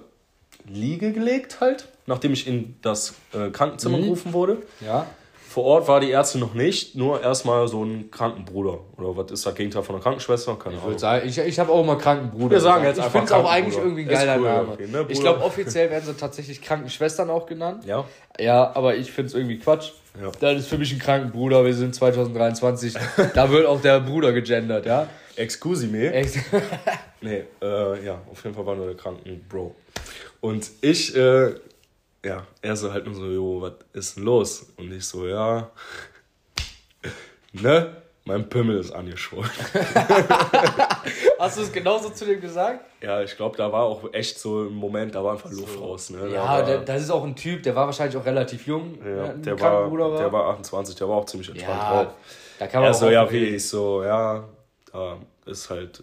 Liege gelegt halt, nachdem ich in das äh, Krankenzimmer mhm. gerufen wurde. Ja. Vor Ort war die Ärztin noch nicht, nur erstmal so ein Krankenbruder. Oder was ist das Gegenteil von einer Krankenschwester? Keine ich sagen, ich, ich habe auch immer Krankenbruder. Wir sagen jetzt Ich finde es auch eigentlich irgendwie ein geiler cool, Name. Okay, ne, ich glaube, offiziell werden sie tatsächlich Krankenschwestern auch genannt. Ja. Ja, aber ich finde es irgendwie Quatsch. Ja. Das ist für mich ein Krankenbruder. Wir sind 2023. da wird auch der Bruder gegendert, ja. Excuse me. Ex nee, äh, ja, auf jeden Fall war nur der Krankenbro. Und ich äh, ja, er so halt nur so, jo, was ist denn los? Und ich so, ja, ne? Mein Pimmel ist angeschwollen. Hast du es genauso zu dem gesagt? Ja, ich glaube, da war auch echt so ein Moment, da war einfach Luft so. raus. Ne? Ja, war, der, das ist auch ein Typ, der war wahrscheinlich auch relativ jung. Ja, ne, der, war, war, der war 28, der war auch ziemlich entspannt ja, drauf. Da kann man er so, ja, wie ich so, ja, da ist halt.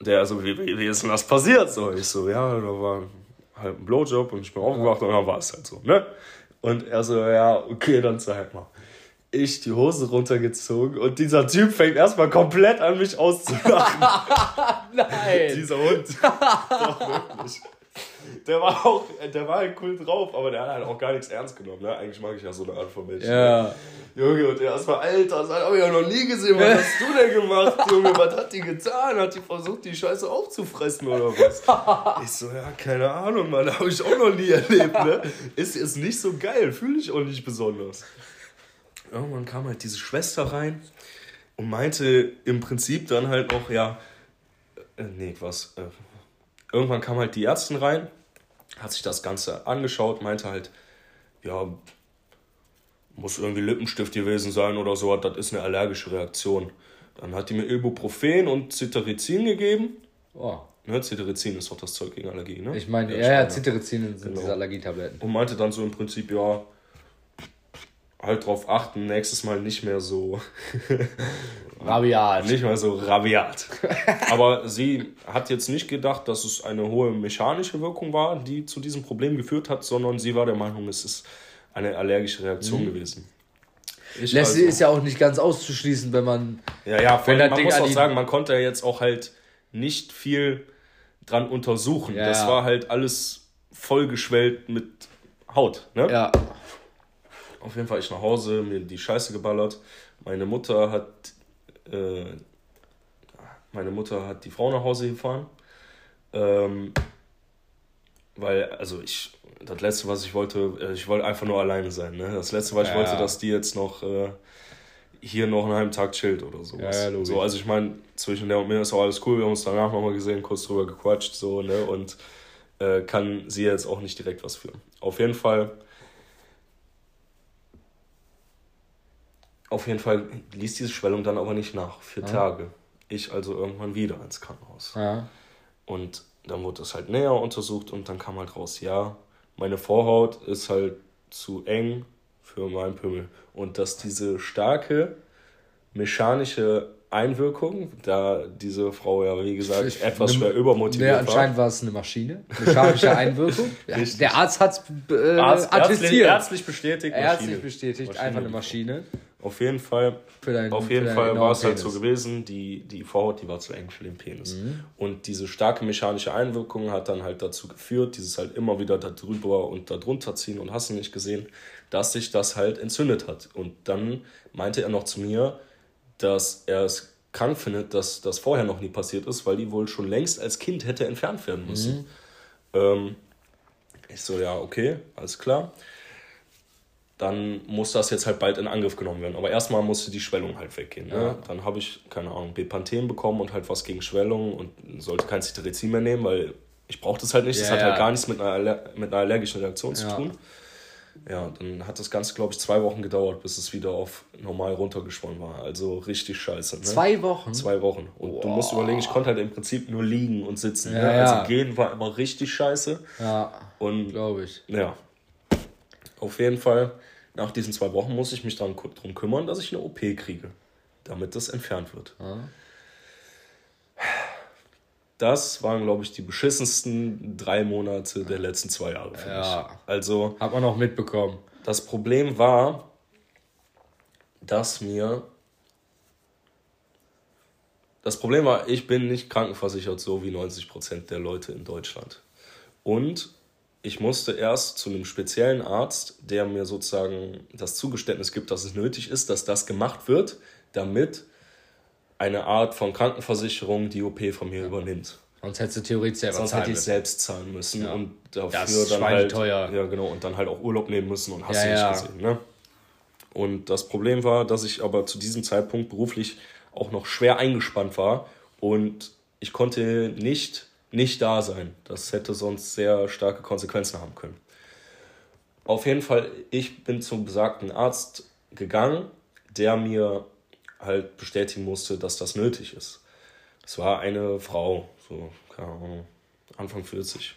Der so, wie, wie, wie ist denn das passiert? So, ich so, ja, da war halt einen Blowjob und ich bin aufgewacht und dann war es halt so, ne? Und er so, ja, okay, dann zeig mal. Ich die Hose runtergezogen und dieser Typ fängt erstmal komplett an mich auszulachen. Nein! dieser Hund. Doch, wirklich der war auch, der war halt cool drauf, aber der hat halt auch gar nichts ernst genommen. Ne? Eigentlich mag ich ja so eine Art von Menschen. Ja. Ne? Junge, und der erstmal, Alter, das habe ich ja noch nie gesehen. Was hast du denn gemacht, Junge? Was hat die getan? Hat die versucht, die Scheiße aufzufressen oder was? ich so, ja, keine Ahnung, Mann, habe ich auch noch nie erlebt. Ne? Ist, ist nicht so geil, fühle ich auch nicht besonders. Irgendwann kam halt diese Schwester rein und meinte im Prinzip dann halt noch, ja, äh, nee, was, äh, irgendwann kam halt die Ärztin rein hat sich das Ganze angeschaut, meinte halt, ja, muss irgendwie Lippenstift gewesen sein oder so, das ist eine allergische Reaktion. Dann hat die mir Ibuprofen und Cetirizin gegeben. Oh. Ne, Cetirizin ist doch das Zeug gegen Allergie, ne? Ich meine, ja, ja, Cetirizin sind genau. diese Allergietabletten. Und meinte dann so im Prinzip, ja, halt drauf achten, nächstes Mal nicht mehr so rabiat. Nicht mehr so rabiat. Aber sie hat jetzt nicht gedacht, dass es eine hohe mechanische Wirkung war, die zu diesem Problem geführt hat, sondern sie war der Meinung, es ist eine allergische Reaktion mhm. gewesen. Ich Lassie also, ist ja auch nicht ganz auszuschließen, wenn man. Ja, ja, wenn man Ding muss auch sagen, man konnte ja jetzt auch halt nicht viel dran untersuchen. Ja, das ja. war halt alles vollgeschwellt mit Haut. Ne? Ja. Auf jeden Fall ich nach Hause, mir die Scheiße geballert. Meine Mutter hat äh, meine Mutter hat die Frau nach Hause gefahren. Ähm, weil, also ich, das letzte, was ich wollte, äh, ich wollte einfach nur alleine sein. Ne? Das letzte, was ich ja, wollte, dass die jetzt noch äh, hier noch einen halben Tag chillt oder sowas. Ja, ja, so, also ich meine, zwischen der und mir ist auch alles cool. Wir haben uns danach nochmal gesehen, kurz drüber gequatscht, so, ne? Und äh, kann sie jetzt auch nicht direkt was führen. Auf jeden Fall Auf jeden Fall ließ diese Schwellung dann aber nicht nach, vier ja. Tage. Ich also irgendwann wieder ins Krankenhaus. Ja. Und dann wurde das halt näher untersucht und dann kam halt raus, ja, meine Vorhaut ist halt zu eng für meinen Pimmel. Und dass diese starke mechanische Einwirkung, da diese Frau ja, wie gesagt, ich, etwas schwer übermotiviert nee, war. Anscheinend war es eine Maschine, mechanische Einwirkung. Der Arzt hat es äh, Arzt, attestiert. Ärztlich bestätigt. Maschine. Ärztlich bestätigt, Maschine. einfach eine Maschine. Auf jeden Fall, dein, auf jeden Fall war es halt so gewesen, die, die Vorhaut, die war zu eng für den Penis. Mhm. Und diese starke mechanische Einwirkung hat dann halt dazu geführt, dieses halt immer wieder da drüber und da drunter ziehen und hast du nicht gesehen, dass sich das halt entzündet hat. Und dann meinte er noch zu mir, dass er es krank findet, dass das vorher noch nie passiert ist, weil die wohl schon längst als Kind hätte entfernt werden müssen. Mhm. Ähm, ich so, ja, okay, alles klar. Dann muss das jetzt halt bald in Angriff genommen werden. Aber erstmal musste die Schwellung halt weggehen. Ne? Ja. Dann habe ich, keine Ahnung, Bepanthen bekommen und halt was gegen Schwellung und sollte kein Cetirizin mehr nehmen, weil ich brauche das halt nicht. Ja, das hat halt ja. halt gar nichts mit einer, Aller mit einer allergischen Reaktion zu tun. Ja, dann hat das Ganze, glaube ich, zwei Wochen gedauert, bis es wieder auf normal runtergeschwommen war. Also richtig scheiße. Ne? Zwei Wochen? Zwei Wochen. Und Boah. du musst überlegen, ich konnte halt im Prinzip nur liegen und sitzen. Ja, ne? Also gehen war immer richtig scheiße. Ja, glaube ich. Ja. Auf jeden Fall, nach diesen zwei Wochen muss ich mich dann darum kümmern, dass ich eine OP kriege, damit das entfernt wird. Ja. Das waren, glaube ich, die beschissensten drei Monate der letzten zwei Jahre für ja. mich. Also. Hat man auch mitbekommen. Das Problem war, dass mir. Das Problem war, ich bin nicht krankenversichert, so wie 90% der Leute in Deutschland. Und ich musste erst zu einem speziellen Arzt, der mir sozusagen das Zugeständnis gibt, dass es nötig ist, dass das gemacht wird, damit eine Art von Krankenversicherung die OP von mir übernimmt. Sonst hättest du theoretisch selber Sonst hätte ich müssen. selbst zahlen müssen ja. und dafür das dann halt teuer. ja genau und dann halt auch Urlaub nehmen müssen und hast ja, du nicht ja. gesehen, ne? Und das Problem war, dass ich aber zu diesem Zeitpunkt beruflich auch noch schwer eingespannt war und ich konnte nicht nicht da sein. Das hätte sonst sehr starke Konsequenzen haben können. Auf jeden Fall, ich bin zum besagten Arzt gegangen, der mir halt bestätigen musste, dass das nötig ist. Es war eine Frau, so, keine Ahnung, Anfang 40.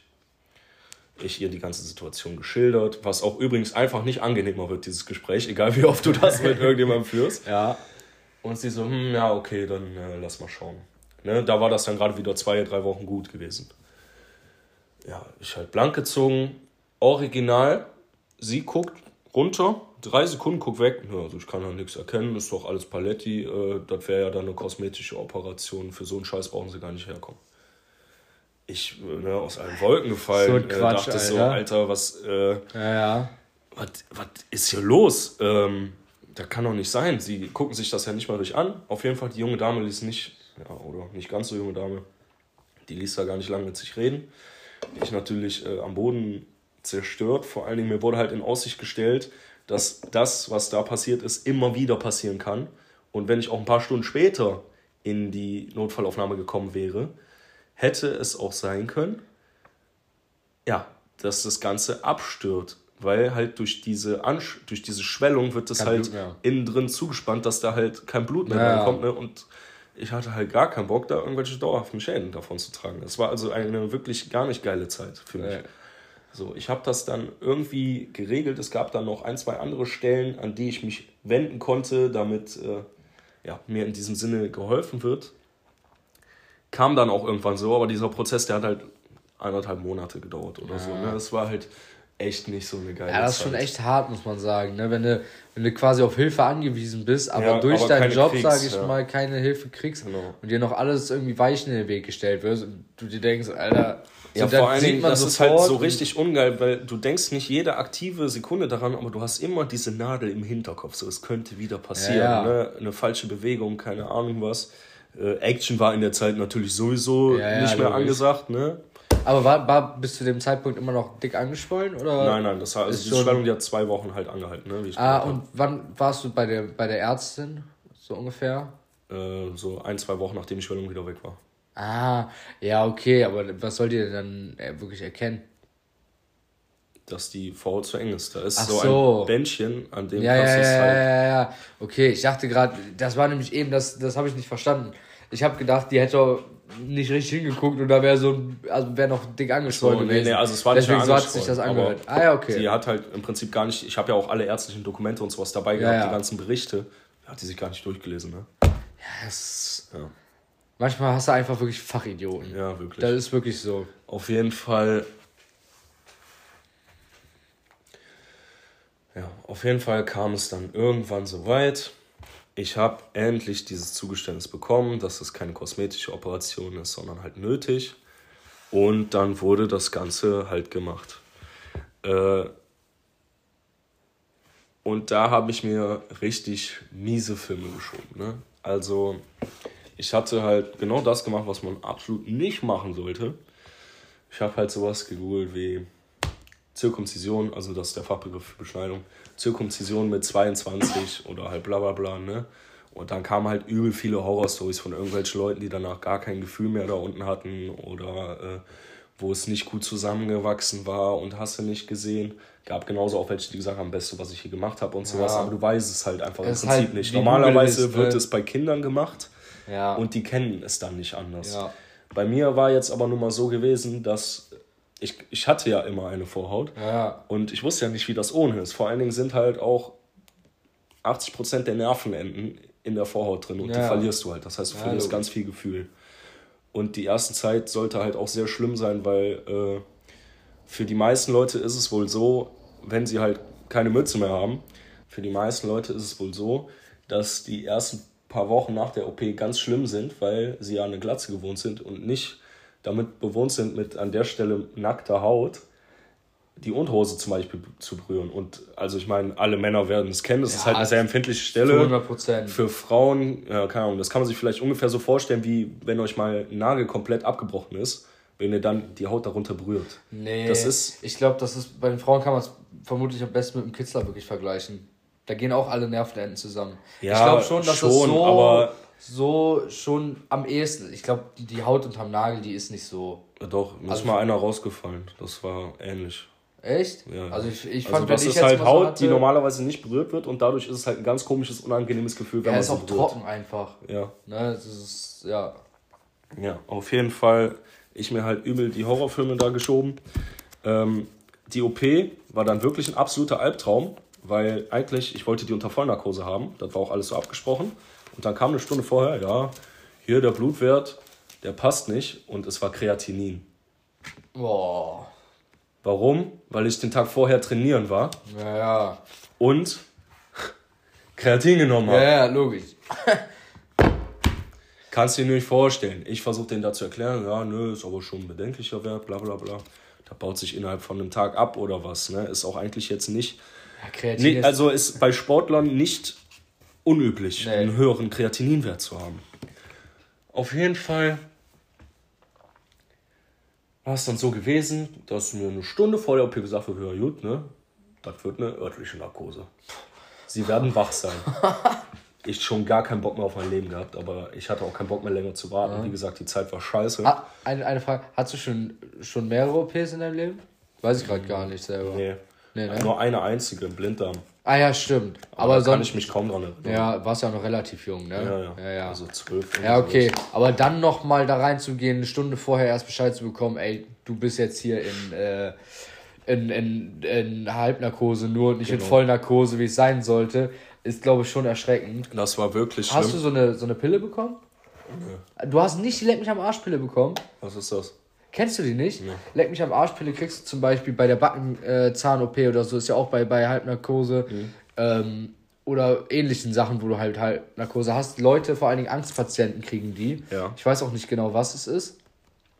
Ich ihr die ganze Situation geschildert, was auch übrigens einfach nicht angenehmer wird, dieses Gespräch, egal wie oft du das mit irgendjemandem führst. Ja. Und sie so, hm, ja, okay, dann äh, lass mal schauen. Ne, da war das dann gerade wieder zwei, drei Wochen gut gewesen. Ja, ich halt blank gezogen, original. Sie guckt runter, drei Sekunden, guck weg. Ja, also ich kann da nichts erkennen, ist doch alles Paletti. Äh, das wäre ja dann eine kosmetische Operation. Für so einen Scheiß brauchen sie gar nicht herkommen. Ich ne, aus allen Wolken gefallen. So ein äh, Quatsch, äh, dachte Alter. so, Alter, was, äh, ja, ja. was, was ist hier los? Ähm, das kann doch nicht sein. Sie gucken sich das ja nicht mal durch an. Auf jeden Fall, die junge Dame ließ nicht, ja, oder nicht ganz so junge Dame, die ließ da gar nicht lange mit sich reden. Ich natürlich äh, am Boden zerstört. Vor allen Dingen, mir wurde halt in Aussicht gestellt, dass das, was da passiert ist, immer wieder passieren kann. Und wenn ich auch ein paar Stunden später in die Notfallaufnahme gekommen wäre, hätte es auch sein können, ja, dass das Ganze abstürzt. Weil halt durch diese, Ansch durch diese Schwellung wird das halt innen drin zugespannt, dass da halt kein Blut mehr ja. reinkommt. Ne? Und ich hatte halt gar keinen Bock, da irgendwelche dauerhaften Schäden davon zu tragen. Das war also eine wirklich gar nicht geile Zeit für mich. Ja. So, ich habe das dann irgendwie geregelt. Es gab dann noch ein, zwei andere Stellen, an die ich mich wenden konnte, damit äh, ja, mir in diesem Sinne geholfen wird. Kam dann auch irgendwann so, aber dieser Prozess, der hat halt anderthalb Monate gedauert oder ja. so. Ne? Das war halt echt nicht so eine geile Zeit. Ja, das ist schon echt hart, muss man sagen. Ne? Wenn, du, wenn du quasi auf Hilfe angewiesen bist, aber ja, durch aber deinen Job, sage ich ja. mal, keine Hilfe kriegst genau. und dir noch alles irgendwie weich in den Weg gestellt wird und du dir denkst, Alter, ja, vor allen Dingen, das ist halt so richtig ungeil, weil du denkst nicht jede aktive Sekunde daran, aber du hast immer diese Nadel im Hinterkopf, so es könnte wieder passieren, ja. Ne? eine falsche Bewegung, keine Ahnung was. Äh, Action war in der Zeit natürlich sowieso nicht mehr angesagt, ne? Aber war, war bis zu dem Zeitpunkt immer noch dick angeschwollen? Oder nein, nein, das hat, also die Schwellung, die hat zwei Wochen halt angehalten. Ne, ah, und hab. wann warst du bei der, bei der Ärztin? So ungefähr? Äh, so ein, zwei Wochen, nachdem die Schwellung wieder weg war. Ah, ja, okay, aber was sollt ihr denn dann äh, wirklich erkennen? Dass die Vorhaut zu eng ist. Da ist so, so, ein Bändchen, an dem ja, kannst ja, es ja, halt. Ja, ja, ja. Okay, ich dachte gerade, das war nämlich eben, das, das habe ich nicht verstanden. Ich habe gedacht, die hätte nicht richtig hingeguckt und da wäre so ein, also wäre noch dick angeschwollen so, gewesen. Nee, nee, also es war Deswegen nicht so hat sich das angehört. Ah ja, okay. Die hat halt im Prinzip gar nicht, ich habe ja auch alle ärztlichen Dokumente und sowas dabei gehabt, ja. die ganzen Berichte. Hat die sich gar nicht durchgelesen, ne? Ja, das. Ja. Manchmal hast du einfach wirklich Fachidioten. Ja, wirklich. Das ist wirklich so. Auf jeden Fall. Ja, auf jeden Fall kam es dann irgendwann so weit. Ich habe endlich dieses Zugeständnis bekommen, dass es keine kosmetische Operation ist, sondern halt nötig. Und dann wurde das Ganze halt gemacht. Äh, und da habe ich mir richtig miese Filme geschoben. Ne? Also ich hatte halt genau das gemacht, was man absolut nicht machen sollte. Ich habe halt sowas gegoogelt wie Zirkumzision, also das ist der Fachbegriff für Beschneidung. Zirkumzision mit 22 oder halt bla bla bla, ne? Und dann kamen halt übel viele Horrorstories von irgendwelchen Leuten, die danach gar kein Gefühl mehr da unten hatten oder äh, wo es nicht gut zusammengewachsen war und hast du nicht gesehen. Gab genauso auch welche, die gesagt haben, Beste, was ich hier gemacht habe und sowas, ja. aber du weißt es halt einfach es im Prinzip halt, nicht. Normalerweise ist, wird ne? es bei Kindern gemacht ja. und die kennen es dann nicht anders. Ja. Bei mir war jetzt aber nur mal so gewesen, dass ich, ich hatte ja immer eine Vorhaut ja. und ich wusste ja nicht, wie das ohne ist. Vor allen Dingen sind halt auch 80% der Nervenenden in der Vorhaut drin und die verlierst du halt. Das heißt, du verlierst ganz viel Gefühl. Und die erste Zeit sollte halt auch sehr schlimm sein, weil äh, für die meisten Leute ist es wohl so, wenn sie halt keine Mütze mehr haben, für die meisten Leute ist es wohl so, dass die ersten paar Wochen nach der OP ganz schlimm sind, weil sie ja eine Glatze gewohnt sind und nicht damit bewohnt sind, mit an der Stelle nackter Haut die Unterhose zum Beispiel zu berühren. Und also ich meine, alle Männer werden es kennen, das ja, ist halt eine sehr empfindliche Stelle. 100%. Für Frauen, ja, keine Ahnung, das kann man sich vielleicht ungefähr so vorstellen, wie wenn euch mal ein Nagel komplett abgebrochen ist, wenn ihr dann die Haut darunter berührt. Nee, das ist, ich glaube, das ist, bei den Frauen kann man es vermutlich am besten mit dem Kitzler wirklich vergleichen. Da gehen auch alle Nervenenden zusammen. Ja, ich glaube schon, dass schon, das so, aber so schon am ehesten. Ich glaube, die Haut unterm Nagel, die ist nicht so. Ja, doch, mir also ist mal einer rausgefallen. Das war ähnlich. Echt? Ja. Also ich, ich also fand, also das ist halt Haut, hatte, die normalerweise nicht berührt wird und dadurch ist es halt ein ganz komisches, unangenehmes Gefühl, wenn ja, man es ist auch berührt. trocken einfach. Ja. Ne, das ist, ja. Ja, auf jeden Fall ich mir halt übel die Horrorfilme da geschoben. Ähm, die OP war dann wirklich ein absoluter Albtraum, weil eigentlich, ich wollte die unter Vollnarkose haben, das war auch alles so abgesprochen. Und dann kam eine Stunde vorher, ja, hier der Blutwert, der passt nicht und es war Kreatinin. Boah. Warum? Weil ich den Tag vorher trainieren war. Ja, ja. Und Kreatin genommen habe. Ja, ja, logisch. Kannst du dir nicht vorstellen. Ich versuche denen da zu erklären, ja, nö, ist aber schon ein bedenklicher Wert, bla bla bla. Da baut sich innerhalb von einem Tag ab oder was. Ne? Ist auch eigentlich jetzt nicht. Ja, Kreatin nee, also ist bei Sportlern nicht unüblich, nee. einen höheren Kreatininwert zu haben. Auf jeden Fall war es dann so gewesen, dass mir eine Stunde vor der OP gesagt wurde, ja gut, ne, das wird eine örtliche Narkose. Sie werden wach sein. ich schon gar keinen Bock mehr auf mein Leben gehabt, aber ich hatte auch keinen Bock mehr länger zu warten. Ja. Wie gesagt, die Zeit war scheiße. Ah, eine, eine Frage, hast du schon, schon mehrere OPs in deinem Leben? Weiß ich gerade gar nicht selber. Nee. nee ne? Nur eine einzige, Blinddarm. Ah ja, stimmt. Aber, aber kann ich mich kaum dran erinnern. Ja, warst ja noch relativ jung, ne? Ja, ja. ja, ja. Also zwölf. Ja, okay. Aber dann nochmal da reinzugehen, eine Stunde vorher erst Bescheid zu bekommen, ey, du bist jetzt hier in, äh, in, in, in Halbnarkose nur und nicht genau. in Vollnarkose, wie es sein sollte, ist, glaube ich, schon erschreckend. Das war wirklich schlimm. Hast du so eine, so eine Pille bekommen? Nee. Du hast nicht die Leck mich am Arsch Pille bekommen? Was ist das? Kennst du die nicht? Ja. Leck mich am Arschpille kriegst du zum Beispiel bei der Backenzahn-OP äh, oder so, ist ja auch bei, bei Halbnarkose. Mhm. Ähm, oder ähnlichen Sachen, wo du halt Halbnarkose hast. Leute, vor allen Dingen Angstpatienten kriegen die. Ja. Ich weiß auch nicht genau, was es ist.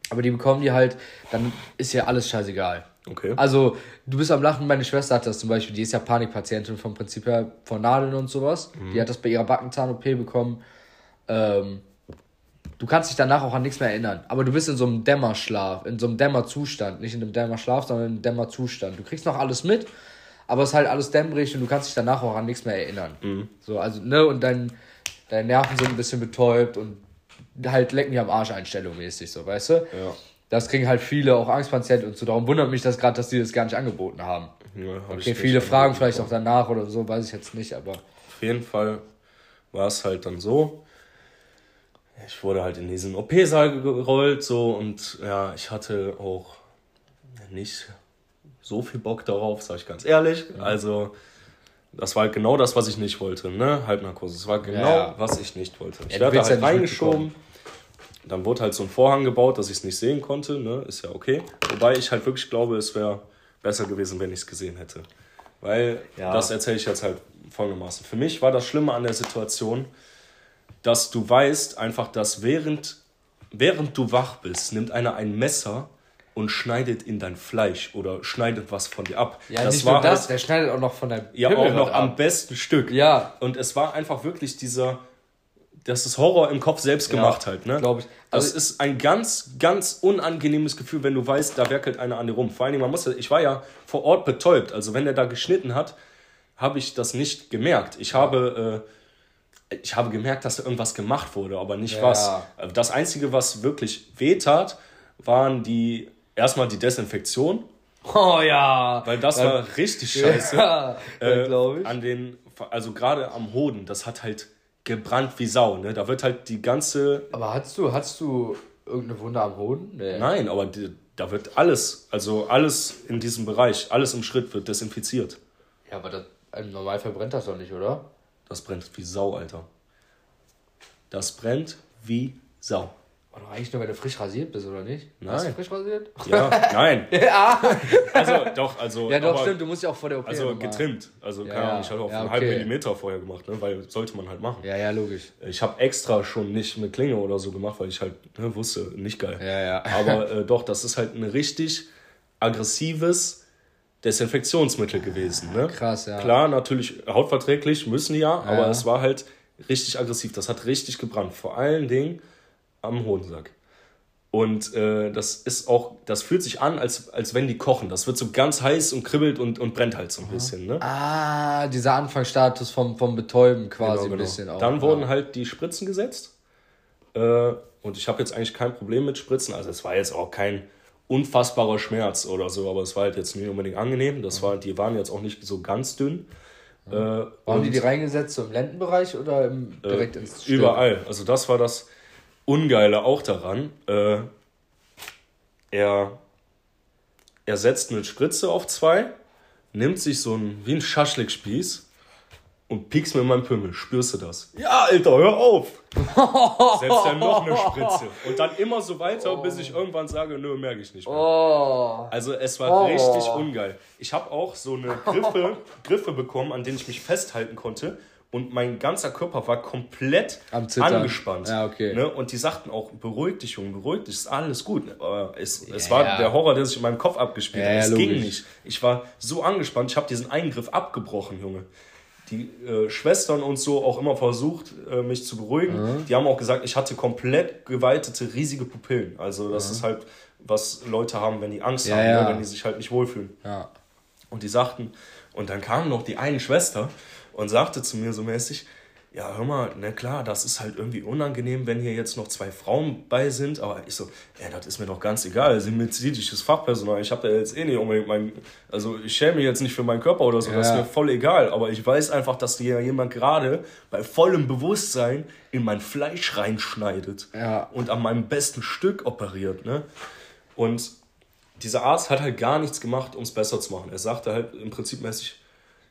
Aber die bekommen die halt, dann ist ja alles scheißegal. Okay. Also, du bist am Lachen, meine Schwester hat das zum Beispiel, die ist ja Panikpatientin vom Prinzip her von Nadeln und sowas. Mhm. Die hat das bei ihrer Backenzahn-OP bekommen. Ähm, Du kannst dich danach auch an nichts mehr erinnern. Aber du bist in so einem Dämmerschlaf, in so einem Dämmerzustand. Nicht in einem Dämmerschlaf, sondern in einem Dämmerzustand. Du kriegst noch alles mit, aber es ist halt alles dämmerig und du kannst dich danach auch an nichts mehr erinnern. Mhm. So, also, ne, und dein, deine Nerven sind ein bisschen betäubt und halt lecken die am Arsch Einstellung mäßig, so, weißt du? Ja. Das kriegen halt viele, auch Angstpatienten und so. Darum wundert mich das gerade, dass die das gar nicht angeboten haben. Ja, hab okay, viele fragen vielleicht auch danach oder so, weiß ich jetzt nicht, aber. Auf jeden Fall war es halt dann so ich wurde halt in diesen OP-Saal gerollt so und ja, ich hatte auch nicht so viel Bock darauf, sag ich ganz ehrlich. Mhm. Also das war halt genau das, was ich nicht wollte, ne? Halbnarkose. Das war genau, ja. was ich nicht wollte. Ich werde halt reingeschoben. Dann wurde halt so ein Vorhang gebaut, dass ich es nicht sehen konnte, ne? Ist ja okay. Wobei ich halt wirklich glaube, es wäre besser gewesen, wenn ich es gesehen hätte. Weil, das erzähle ich jetzt halt folgendermaßen. Für mich war das Schlimme an der Situation, dass du weißt einfach, dass während, während du wach bist, nimmt einer ein Messer und schneidet in dein Fleisch oder schneidet was von dir ab. Ja, das nicht war nur das, halt, der schneidet auch noch von deinem Ja, Pimmel auch noch am besten Stück. Ja. Und es war einfach wirklich dieser, das ist Horror im Kopf selbst gemacht ja, halt, ne? Glaube ich. Also das ist ein ganz, ganz unangenehmes Gefühl, wenn du weißt, da werkelt einer an dir rum. Vor allen Dingen, man muss, ich war ja vor Ort betäubt. Also wenn er da geschnitten hat, habe ich das nicht gemerkt. Ich habe, äh, ich habe gemerkt, dass da irgendwas gemacht wurde, aber nicht ja. was. Das Einzige, was wirklich wehtat, waren die, erstmal die Desinfektion. Oh ja. Weil das Dann, war richtig scheiße. Ja, äh, glaube ich. An den, also gerade am Hoden, das hat halt gebrannt wie Sau. Ne? Da wird halt die ganze. Aber hast du, hast du irgendeine Wunde am Hoden? Nee. Nein, aber die, da wird alles, also alles in diesem Bereich, alles im Schritt wird desinfiziert. Ja, aber das, im Normalfall brennt das doch nicht, oder? Das brennt wie Sau, Alter. Das brennt wie Sau. Oder eigentlich nur, wenn du frisch rasiert bist, oder nicht? Nein. Hast du frisch rasiert? Ja, nein. ja. Also, doch, also. Ja, doch, aber, stimmt, du musst ja auch vor der OP. Also, getrimmt. Also, keine ja, Ahnung, ich habe auch ja, einen halben Millimeter vorher gemacht, ne, weil sollte man halt machen. Ja, ja, logisch. Ich habe extra schon nicht mit Klinge oder so gemacht, weil ich halt ne, wusste, nicht geil. Ja, ja. Aber äh, doch, das ist halt ein richtig aggressives Desinfektionsmittel gewesen. Ne? Krass, ja. Klar, natürlich hautverträglich, müssen ja, aber es war halt richtig aggressiv. Das hat richtig gebrannt. Vor allen Dingen am Hodensack. Und äh, das ist auch, das fühlt sich an, als, als wenn die kochen. Das wird so ganz heiß und kribbelt und, und brennt halt so ein bisschen. Ne? Ah, dieser Anfangsstatus vom, vom Betäuben quasi genau, genau. ein bisschen auch. Dann wurden ja. halt die Spritzen gesetzt. Äh, und ich habe jetzt eigentlich kein Problem mit Spritzen. Also es war jetzt auch kein unfassbarer Schmerz oder so, aber es war halt jetzt nicht unbedingt angenehm. Das war, die waren jetzt auch nicht so ganz dünn. Mhm. Äh, Haben die die reingesetzt so im Lendenbereich oder im, direkt äh, ins Stirn? Überall. Also das war das Ungeile auch daran, äh, er, er setzt eine Spritze auf zwei, nimmt sich so ein, wie ein Schaschlikspieß und piekst mir in meinen Pimmel. Spürst du das? Ja, Alter, hör auf! Setzt er noch eine Spritze. Und dann immer so weiter, oh. bis ich irgendwann sage, nö, merke ich nicht mehr. Oh. Also es war oh. richtig ungeil. Ich habe auch so eine Griffe, Griffe bekommen, an denen ich mich festhalten konnte und mein ganzer Körper war komplett angespannt. Ja, okay. Ne? Und die sagten auch, beruhig dich, Junge, beruhig dich, ist alles gut. Aber es, ja, es war der Horror, der sich in meinem Kopf abgespielt hat. Es ging nicht. Ich war so angespannt, ich habe diesen Eingriff abgebrochen, Junge. Die äh, Schwestern und so auch immer versucht, äh, mich zu beruhigen. Mhm. Die haben auch gesagt, ich hatte komplett geweitete, riesige Pupillen. Also das mhm. ist halt, was Leute haben, wenn die Angst haben, ne? wenn die sich halt nicht wohlfühlen. Und die sagten, und dann kam noch die eine Schwester, und sagte zu mir so mäßig, ja, hör mal, na klar, das ist halt irgendwie unangenehm, wenn hier jetzt noch zwei Frauen bei sind, aber ich so, ja, das ist mir doch ganz egal, sie medizinisches Fachpersonal, ich habe da jetzt eh nicht unbedingt mein, also ich schäme mich jetzt nicht für meinen Körper oder so, ja. das ist mir voll egal, aber ich weiß einfach, dass hier jemand gerade bei vollem Bewusstsein in mein Fleisch reinschneidet ja. und an meinem besten Stück operiert, ne? Und dieser Arzt hat halt gar nichts gemacht, um es besser zu machen. Er sagte halt im Prinzip mäßig,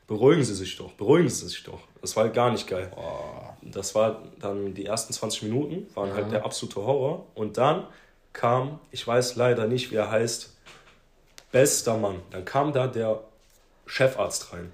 beruhigen Sie sich doch, beruhigen Sie sich doch. Das war halt gar nicht geil. Oh. Das war dann die ersten 20 Minuten, waren halt ja. halt der absolute Horror. Und dann kam, ich weiß leider nicht, wie er heißt, bester Mann. Dann kam da der Chefarzt rein.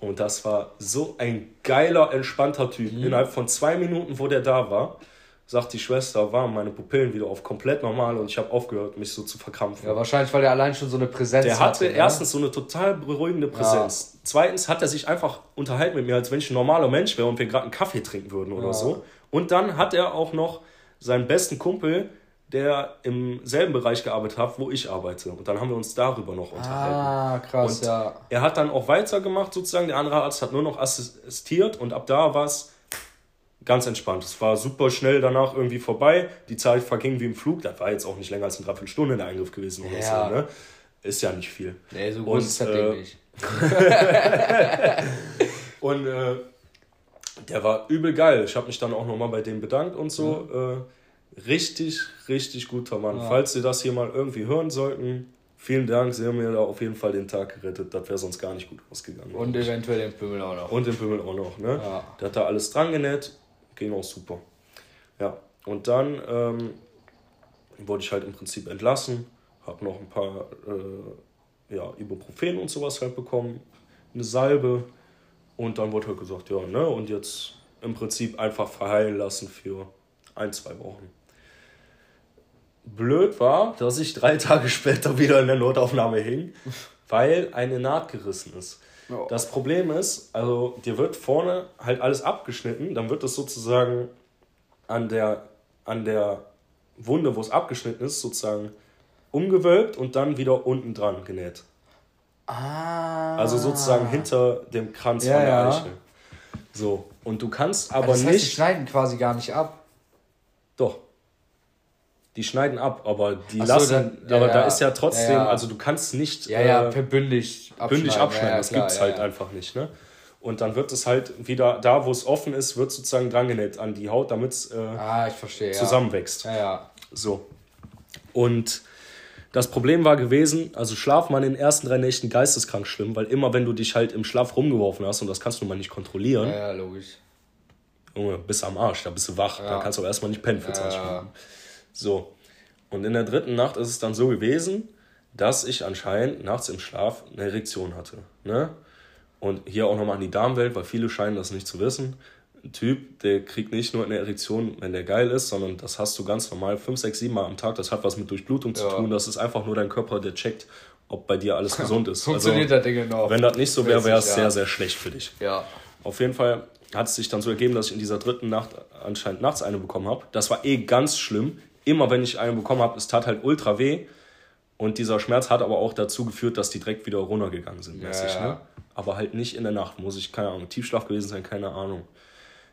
Und das war so ein geiler, entspannter Typ. Mhm. Innerhalb von zwei Minuten, wo der da war, sagt die Schwester, waren meine Pupillen wieder auf komplett normal und ich habe aufgehört, mich so zu verkrampfen. Ja, wahrscheinlich, weil er allein schon so eine Präsenz Der hatte. hatte erstens so eine total beruhigende Präsenz. Ja. Zweitens hat er sich einfach unterhalten mit mir, als wenn ich ein normaler Mensch wäre und wir gerade einen Kaffee trinken würden oder ja. so. Und dann hat er auch noch seinen besten Kumpel, der im selben Bereich gearbeitet hat, wo ich arbeite. Und dann haben wir uns darüber noch unterhalten. Ah, krass, und ja. Er hat dann auch weitergemacht sozusagen. Der andere Arzt hat nur noch assistiert und ab da war es ganz entspannt. Es war super schnell danach irgendwie vorbei. Die Zeit verging wie im Flug. Das war jetzt auch nicht länger als eine Dreiviertelstunde der Eingriff gewesen oder ja. so. Ne? Ist ja nicht viel. Nee, so groß und, ist das äh, Ding nicht. und äh, der war übel geil. Ich habe mich dann auch nochmal bei dem bedankt und so. Mhm. Äh, richtig, richtig guter Mann. Ja. Falls Sie das hier mal irgendwie hören sollten, vielen Dank. Sie haben mir da auf jeden Fall den Tag gerettet. Das wäre sonst gar nicht gut ausgegangen. Und eventuell den Pimmel auch noch. Und den Pimmel auch noch. Ne? Ja. Der hat da alles dran genäht ging auch super. Ja, und dann ähm, wurde ich halt im Prinzip entlassen, habe noch ein paar äh, ja, Ibuprofen und sowas halt bekommen, eine Salbe und dann wurde halt gesagt, ja, ne, und jetzt im Prinzip einfach verheilen lassen für ein, zwei Wochen. Blöd war, dass ich drei Tage später wieder in der Notaufnahme hing, weil eine Naht gerissen ist. Das Problem ist, also dir wird vorne halt alles abgeschnitten, dann wird das sozusagen an der, an der Wunde, wo es abgeschnitten ist, sozusagen umgewölbt und dann wieder unten dran genäht. Ah. Also sozusagen hinter dem Kranz ja, von der ja. Eichel. So. Und du kannst aber das heißt, nicht. Die schneiden quasi gar nicht ab. Doch. Die schneiden ab, aber die so, lassen. Dann, ja, aber da ist ja trotzdem, also du kannst nicht. Ja, ja, äh, bündig abschneiden. Bündig abschneiden, das gibt es halt einfach nicht, ne? Und dann wird es halt wieder, da wo es offen ist, wird sozusagen drangenäht an die Haut, damit es äh, ah, zusammenwächst. Ja. ja. So. Und das Problem war gewesen, also Schlaf war in den ersten drei Nächten geisteskrank schlimm, weil immer wenn du dich halt im Schlaf rumgeworfen hast, und das kannst du mal nicht kontrollieren. Ja, ja logisch. Junge, bist am Arsch, da bist du wach, ja. da kannst du auch erstmal nicht pennen für 20 ja. Minuten. So. Und in der dritten Nacht ist es dann so gewesen, dass ich anscheinend nachts im Schlaf eine Erektion hatte. Ne? Und hier auch nochmal an die Damenwelt, weil viele scheinen das nicht zu wissen. Ein Typ, der kriegt nicht nur eine Erektion, wenn der geil ist, sondern das hast du ganz normal fünf, sechs, sieben Mal am Tag. Das hat was mit Durchblutung ja. zu tun. Das ist einfach nur dein Körper, der checkt, ob bei dir alles gesund ist. Funktioniert also, das Ding genau. Wenn das nicht so wäre, wäre es ja. sehr, sehr schlecht für dich. Ja. Auf jeden Fall hat es sich dann so ergeben, dass ich in dieser dritten Nacht anscheinend nachts eine bekommen habe. Das war eh ganz schlimm. Immer wenn ich eine bekommen habe, es tat halt ultra weh. Und dieser Schmerz hat aber auch dazu geführt, dass die direkt wieder runtergegangen sind. Mäßig, ja, Ne? aber halt nicht in der Nacht. Muss ich, keine Ahnung, Tiefschlaf gewesen sein, keine Ahnung.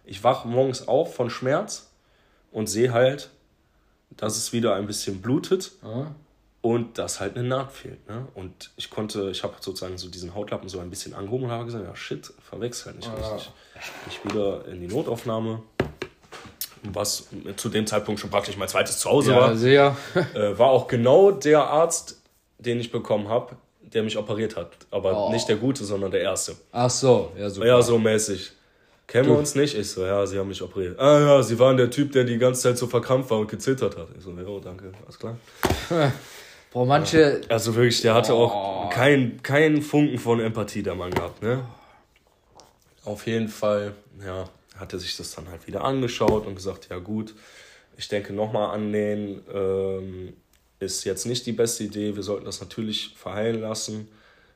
Ich wache morgens auf von Schmerz und sehe halt, dass es wieder ein bisschen blutet mhm. und dass halt eine Naht fehlt. Ne? Und ich konnte, ich habe sozusagen so diesen Hautlappen so ein bisschen angehoben und habe gesagt, ja shit, verwechselt nicht ah. richtig. Ich wieder in die Notaufnahme, was zu dem Zeitpunkt schon praktisch mein zweites Zuhause ja, war. Sehr. äh, war auch genau der Arzt, den ich bekommen habe, der mich operiert hat. Aber oh. nicht der Gute, sondern der Erste. Ach so, ja, super. Ja, so mäßig. Kennen wir uns nicht? Ich so, ja, sie haben mich operiert. Ah ja, sie waren der Typ, der die ganze Zeit so verkrampft war und gezittert hat. Ich so, ja, danke, alles klar. Boah, manche. Also wirklich, der hatte oh. auch keinen kein Funken von Empathie, der Mann gehabt, ne? Auf jeden Fall, ja, hat er sich das dann halt wieder angeschaut und gesagt, ja gut, ich denke nochmal annähen, ähm, ist jetzt nicht die beste Idee. Wir sollten das natürlich verheilen lassen,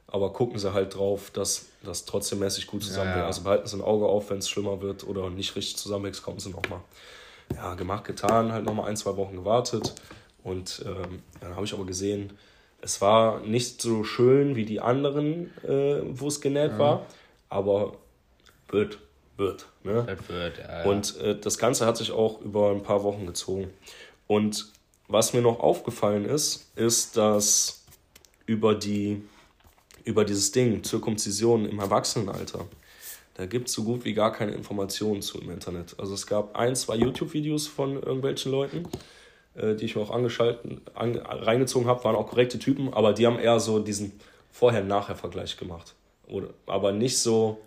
aber gucken Sie halt drauf, dass das trotzdem mäßig gut zusammenwächst. Ja, ja. Also behalten Sie ein Auge auf, wenn es schlimmer wird oder nicht richtig zusammenwächst, kommen Sie nochmal. Ja, gemacht, getan, halt nochmal ein, zwei Wochen gewartet und ähm, dann habe ich aber gesehen, es war nicht so schön wie die anderen, äh, wo es genäht ja. war, aber wird, wird. Ne? Das wird, ja, ja. Und äh, das Ganze hat sich auch über ein paar Wochen gezogen. Und was mir noch aufgefallen ist, ist, dass über, die, über dieses Ding, Zirkumzision im Erwachsenenalter, da gibt es so gut wie gar keine Informationen zu im Internet. Also es gab ein, zwei YouTube-Videos von irgendwelchen Leuten, äh, die ich mir auch angeschalten, an, reingezogen habe, waren auch korrekte Typen, aber die haben eher so diesen Vorher-Nachher-Vergleich gemacht. Oder, aber nicht so,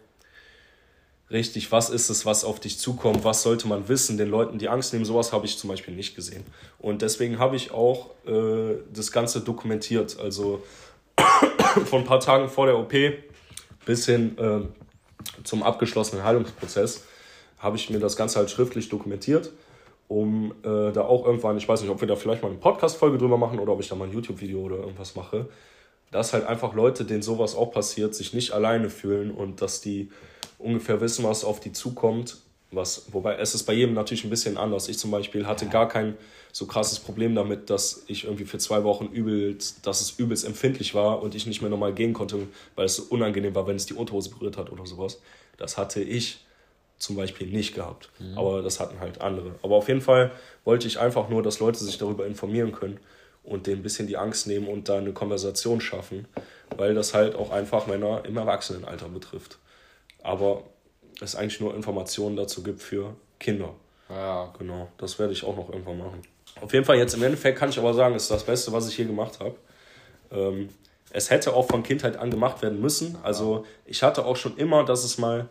richtig, was ist es, was auf dich zukommt, was sollte man wissen, den Leuten die Angst nehmen, sowas habe ich zum Beispiel nicht gesehen. Und deswegen habe ich auch äh, das Ganze dokumentiert. Also von ein paar Tagen vor der OP bis hin äh, zum abgeschlossenen Heilungsprozess habe ich mir das Ganze halt schriftlich dokumentiert, um äh, da auch irgendwann, ich weiß nicht, ob wir da vielleicht mal eine Podcast-Folge drüber machen oder ob ich da mal ein YouTube-Video oder irgendwas mache, dass halt einfach Leute, denen sowas auch passiert, sich nicht alleine fühlen und dass die ungefähr wissen, was auf die zukommt. Was, wobei es ist bei jedem natürlich ein bisschen anders. Ich zum Beispiel hatte gar kein so krasses Problem damit, dass ich irgendwie für zwei Wochen übelst, dass es übelst empfindlich war und ich nicht mehr normal gehen konnte, weil es so unangenehm war, wenn es die Unterhose berührt hat oder sowas. Das hatte ich zum Beispiel nicht gehabt. Mhm. Aber das hatten halt andere. Aber auf jeden Fall wollte ich einfach nur, dass Leute sich darüber informieren können und denen ein bisschen die Angst nehmen und da eine Konversation schaffen, weil das halt auch einfach Männer im Erwachsenenalter betrifft aber es eigentlich nur Informationen dazu gibt für Kinder. Ja. Genau, das werde ich auch noch irgendwann machen. Auf jeden Fall jetzt im Endeffekt kann ich aber sagen, es ist das Beste, was ich hier gemacht habe. Ähm, es hätte auch von Kindheit an gemacht werden müssen. Also ich hatte auch schon immer, dass es mal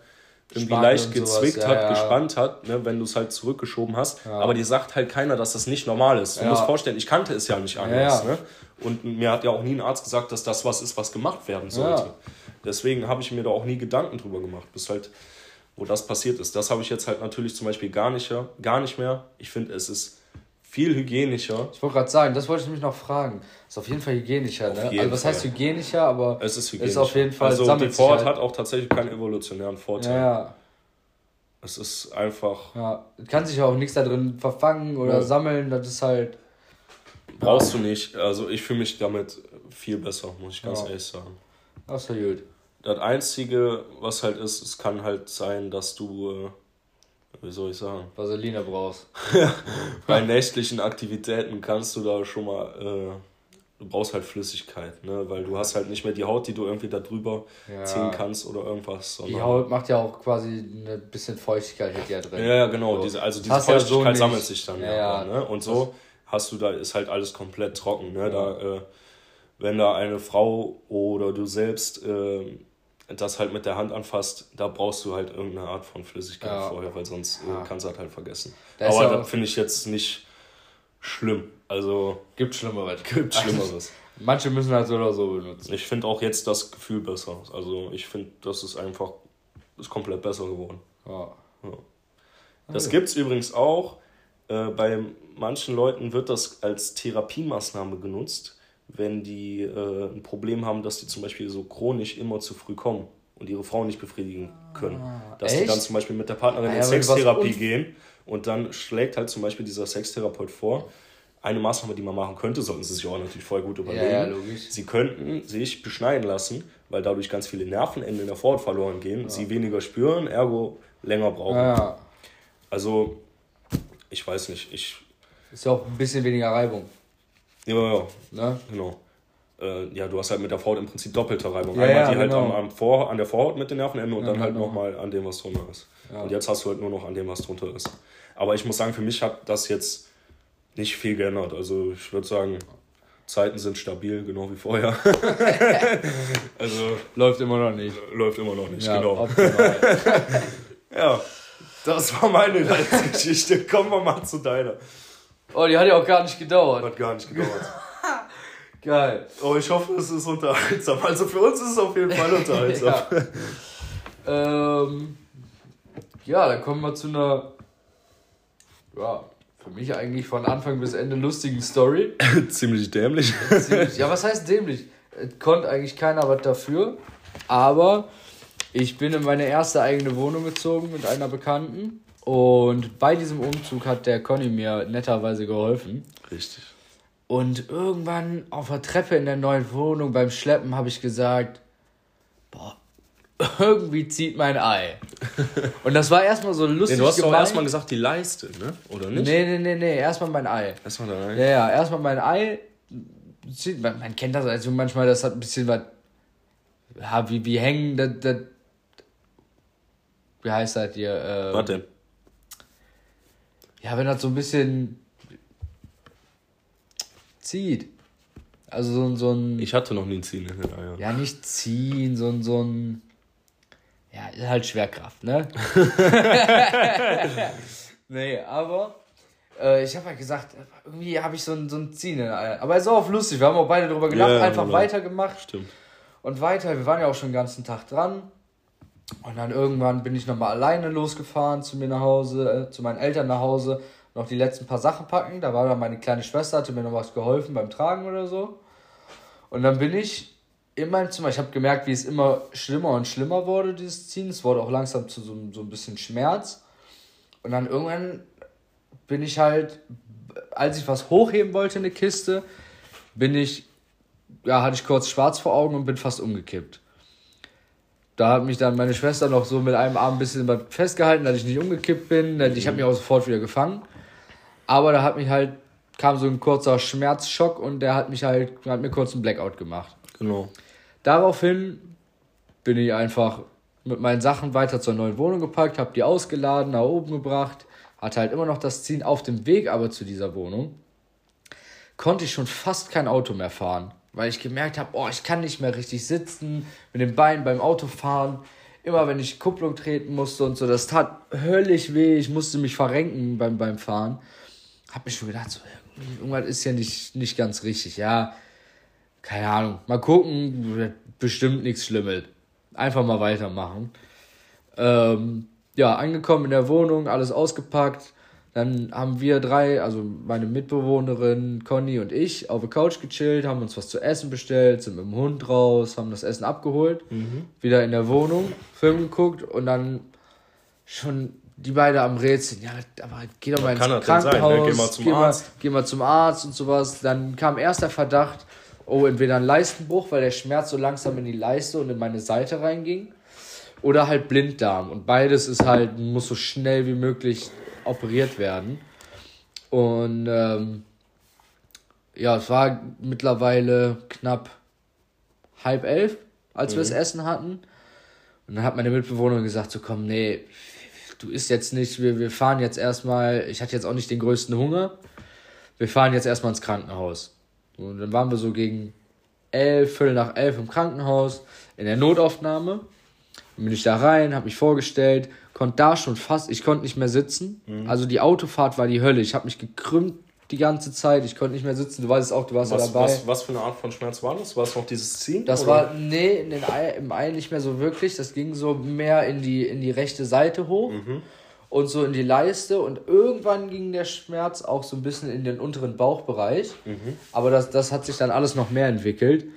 irgendwie Spannend leicht gezwickt ja, hat, ja. gespannt hat, ne, wenn du es halt zurückgeschoben hast. Aber dir sagt halt keiner, dass das nicht normal ist. Du musst vorstellen, ich kannte es ja nicht anders. Ne? Und mir hat ja auch nie ein Arzt gesagt, dass das was ist, was gemacht werden sollte. Deswegen habe ich mir da auch nie Gedanken drüber gemacht, bis halt, wo das passiert ist. Das habe ich jetzt halt natürlich zum Beispiel gar nicht, gar nicht mehr. Ich finde, es ist viel hygienischer. Ich wollte gerade sagen, das wollte ich mich noch fragen. Ist auf jeden Fall hygienischer, auf ne? Also was Fall. heißt hygienischer, aber es ist hygienischer. Ist auf jeden Fall also Vorhaut halt. hat auch tatsächlich keinen evolutionären Vorteil. Ja, ja. Es ist einfach. Ja, kann sich auch nichts da drin verfangen oder ja. sammeln, das ist halt. Brauchst du nicht. Also ich fühle mich damit viel besser, muss ich ganz ja. ehrlich sagen. Das ist gut. Das Einzige, was halt ist, es kann halt sein, dass du, äh, wie soll ich sagen? Vaseline brauchst. Bei nächtlichen Aktivitäten kannst du da schon mal, äh, du brauchst halt Flüssigkeit, ne? weil du hast halt nicht mehr die Haut, die du irgendwie da drüber ja. ziehen kannst oder irgendwas. Die Haut macht ja auch quasi ein bisschen Feuchtigkeit halt ja drin. Ja, genau. So. Diese, also diese Feuchtigkeit ja so sammelt sich dann ja. ja ne? Und so hast du da, ist halt alles komplett trocken. Ne? Da, äh, wenn da eine Frau oder du selbst äh, das halt mit der Hand anfasst, da brauchst du halt irgendeine Art von Flüssigkeit ja. vorher, weil sonst äh, ja. kannst du das halt vergessen. Das Aber ja das finde ich jetzt nicht schlimm. Also. Gibt Schlimmeres. Gibt Schlimmeres. Manche müssen halt so oder so benutzen. Ich finde auch jetzt das Gefühl besser. Also ich finde, das ist einfach ist komplett besser geworden. Ja. ja. Das gibt es übrigens auch. Äh, bei manchen Leuten wird das als Therapiemaßnahme genutzt wenn die äh, ein Problem haben, dass die zum Beispiel so chronisch immer zu früh kommen und ihre Frau nicht befriedigen können. Ah, dass echt? die dann zum Beispiel mit der Partnerin ah, in Sextherapie gehen und dann schlägt halt zum Beispiel dieser Sextherapeut vor, eine Maßnahme, die man machen könnte, sollten sie sich auch natürlich voll gut überlegen. Ja, ja, sie könnten sich beschneiden lassen, weil dadurch ganz viele Nervenenden in der Vorhaut verloren gehen, ja. sie weniger spüren, ergo länger brauchen. Also, ich weiß nicht, ich. Ist ja auch ein bisschen weniger Reibung. Ja, ja. Ne? Genau. Äh, ja, du hast halt mit der Haut im Prinzip doppelte Reibung. Ja, Einmal ja, die halt genau. am, am Vor, an der Vorhaut mit den Nervenenden und ja, dann halt genau. nochmal an dem, was drunter ist. Und jetzt hast du halt nur noch an dem, was drunter ist. Aber ich muss sagen, für mich hat das jetzt nicht viel geändert. Also ich würde sagen, Zeiten sind stabil, genau wie vorher. also läuft immer noch nicht. Läuft immer noch nicht, ja, genau. ja, das war meine Geschichte. Kommen wir mal zu deiner. Oh, die hat ja auch gar nicht gedauert. Hat gar nicht gedauert. Geil. Oh, ich hoffe, es ist unterhaltsam. Also für uns ist es auf jeden Fall unterhaltsam. ja. ähm, ja, dann kommen wir zu einer, ja, für mich eigentlich von Anfang bis Ende lustigen Story. Ziemlich dämlich. Ziemlich, ja, was heißt dämlich? Konnte eigentlich keiner was dafür. Aber ich bin in meine erste eigene Wohnung gezogen mit einer Bekannten. Und bei diesem Umzug hat der Conny mir netterweise geholfen. Richtig. Und irgendwann auf der Treppe in der neuen Wohnung beim Schleppen habe ich gesagt, boah, irgendwie zieht mein Ei. Und das war erstmal so lustig. Nee, du hast doch erstmal gesagt, die Leiste, ne? Oder nicht? Nee, nee, nee, nee, erstmal mein Ei. Erstmal dein Ei? Ja, ja, erstmal mein Ei. Man, man kennt das also manchmal, das hat ein bisschen was. Ja, wie, wie hängen, das, das, wie heißt das hier? Ähm, denn? Ja, wenn das so ein bisschen zieht. Also so, so ein. Ich hatte noch nie ein Ziehen in den Eiern. Ja, nicht ziehen, so, so ein. Ja, ist halt Schwerkraft, ne? nee, aber äh, ich habe halt gesagt, irgendwie habe ich so ein, so ein Ziehen in den Eiern. Aber es ist auch lustig, wir haben auch beide drüber gelacht, ja, einfach genau. weitergemacht. Stimmt. Und weiter, wir waren ja auch schon den ganzen Tag dran. Und dann irgendwann bin ich nochmal alleine losgefahren zu mir nach Hause, äh, zu meinen Eltern nach Hause, noch die letzten paar Sachen packen. Da war dann meine kleine Schwester, hatte mir noch was geholfen beim Tragen oder so. Und dann bin ich in meinem Zimmer, ich habe gemerkt, wie es immer schlimmer und schlimmer wurde, dieses Ziehen. Es wurde auch langsam zu so, so ein bisschen Schmerz. Und dann irgendwann bin ich halt, als ich was hochheben wollte, eine Kiste, bin ich, ja, hatte ich kurz schwarz vor Augen und bin fast umgekippt da hat mich dann meine Schwester noch so mit einem Arm ein bisschen festgehalten, dass ich nicht umgekippt bin. Ich habe mich auch sofort wieder gefangen. Aber da hat mich halt, kam so ein kurzer Schmerzschock und der hat mich halt, hat mir kurz einen Blackout gemacht. Genau. Daraufhin bin ich einfach mit meinen Sachen weiter zur neuen Wohnung gepackt, habe die ausgeladen, nach oben gebracht, hatte halt immer noch das Ziehen auf dem Weg aber zu dieser Wohnung. Konnte ich schon fast kein Auto mehr fahren weil ich gemerkt habe, oh, ich kann nicht mehr richtig sitzen, mit den Beinen beim Autofahren. Immer wenn ich Kupplung treten musste und so, das tat höllisch weh. Ich musste mich verrenken beim, beim Fahren. Hab mir schon gedacht, so, irgendwas ist ja nicht, nicht ganz richtig. Ja, keine Ahnung. Mal gucken, bestimmt nichts Schlimmes. Einfach mal weitermachen. Ähm, ja, angekommen in der Wohnung, alles ausgepackt. Dann haben wir drei, also meine Mitbewohnerin Conny und ich, auf der Couch gechillt, haben uns was zu essen bestellt, sind mit dem Hund raus, haben das Essen abgeholt, mhm. wieder in der Wohnung, Film geguckt und dann schon die beide am Rätseln, ja, aber geh doch mal ins Krankenhaus, sein, ne? geh mal zum geh Arzt. Mal, geh mal zum Arzt und sowas. Dann kam erst der Verdacht, oh, entweder ein Leistenbruch, weil der Schmerz so langsam in die Leiste und in meine Seite reinging, oder halt Blinddarm. Und beides ist halt, muss so schnell wie möglich operiert werden. Und ähm, ja, es war mittlerweile knapp halb elf, als mhm. wir das Essen hatten. Und dann hat meine Mitbewohnerin gesagt, so komm, nee, du isst jetzt nicht, wir, wir fahren jetzt erstmal, ich hatte jetzt auch nicht den größten Hunger, wir fahren jetzt erstmal ins Krankenhaus. Und dann waren wir so gegen elf, Viertel nach elf im Krankenhaus, in der Notaufnahme. Dann bin ich da rein, habe mich vorgestellt, konnte da schon fast, ich konnte nicht mehr sitzen. Mhm. Also die Autofahrt war die Hölle. Ich habe mich gekrümmt die ganze Zeit. Ich konnte nicht mehr sitzen. Du weißt es auch, du warst was, ja dabei. Was, was für eine Art von Schmerz war das? War es noch dieses Ziehen? Das oder? war, nee, in den Ei, im Ei nicht mehr so wirklich. Das ging so mehr in die, in die rechte Seite hoch mhm. und so in die Leiste. Und irgendwann ging der Schmerz auch so ein bisschen in den unteren Bauchbereich. Mhm. Aber das, das hat sich dann alles noch mehr entwickelt.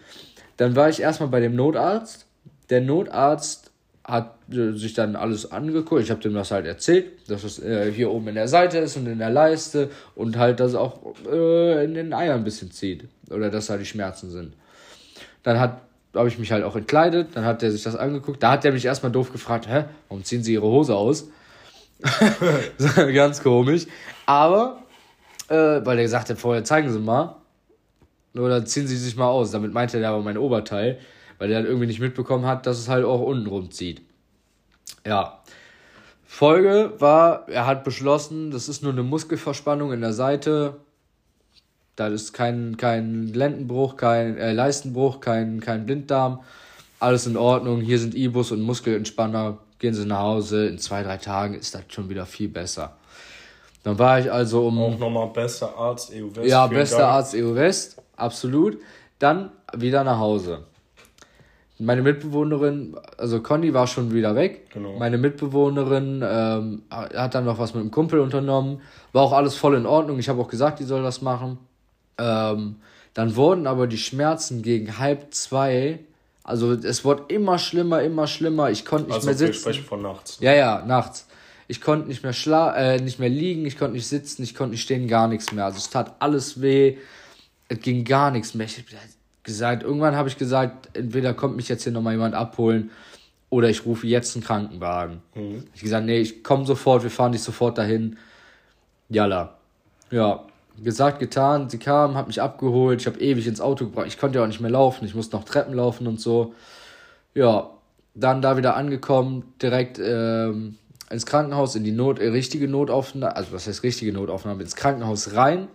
Dann war ich erstmal bei dem Notarzt. Der Notarzt hat äh, sich dann alles angeguckt. Ich habe dem das halt erzählt, dass es äh, hier oben in der Seite ist und in der Leiste und halt, dass es auch äh, in den Eiern ein bisschen zieht. Oder dass da die Schmerzen sind. Dann hat habe ich mich halt auch entkleidet, dann hat er sich das angeguckt. Da hat er mich erstmal doof gefragt, hä, warum ziehen Sie Ihre Hose aus? Ganz komisch. Aber, äh, weil er gesagt hat, vorher zeigen Sie mal. Oder ziehen Sie sich mal aus. Damit meinte er aber mein Oberteil weil er halt irgendwie nicht mitbekommen hat, dass es halt auch unten rumzieht. Ja. Folge war, er hat beschlossen, das ist nur eine Muskelverspannung in der Seite. Da ist kein, kein Lendenbruch, kein äh, Leistenbruch, kein, kein Blinddarm. Alles in Ordnung. Hier sind Ibus und Muskelentspanner. Gehen Sie nach Hause. In zwei, drei Tagen ist das schon wieder viel besser. Dann war ich also um. Auch nochmal bester Arzt EU West. Ja, bester. Arzt EU West. Absolut. Dann wieder nach Hause. Meine Mitbewohnerin, also Conny war schon wieder weg. Genau. Meine Mitbewohnerin ähm, hat dann noch was mit dem Kumpel unternommen. War auch alles voll in Ordnung. Ich habe auch gesagt, die soll das machen. Ähm, dann wurden aber die Schmerzen gegen halb zwei, also es wurde immer schlimmer, immer schlimmer. Ich konnte nicht also mehr sitzen. Wir sprechen von nachts. Ja, ja, nachts. Ich konnte nicht mehr schla äh, nicht mehr liegen, ich konnte nicht sitzen, ich konnte nicht stehen, gar nichts mehr. Also es tat alles weh. Es ging gar nichts mehr. Ich, gesagt, irgendwann habe ich gesagt, entweder kommt mich jetzt hier nochmal jemand abholen oder ich rufe jetzt einen Krankenwagen. Mhm. Ich gesagt, nee, ich komme sofort, wir fahren dich sofort dahin. Jalla. Ja, gesagt, getan. Sie kam, hat mich abgeholt. Ich habe ewig ins Auto gebracht. Ich konnte ja auch nicht mehr laufen. Ich musste noch Treppen laufen und so. Ja, dann da wieder angekommen, direkt ähm, ins Krankenhaus, in die Not, äh, richtige Notaufnahme, also was heißt richtige Notaufnahme, ins Krankenhaus rein.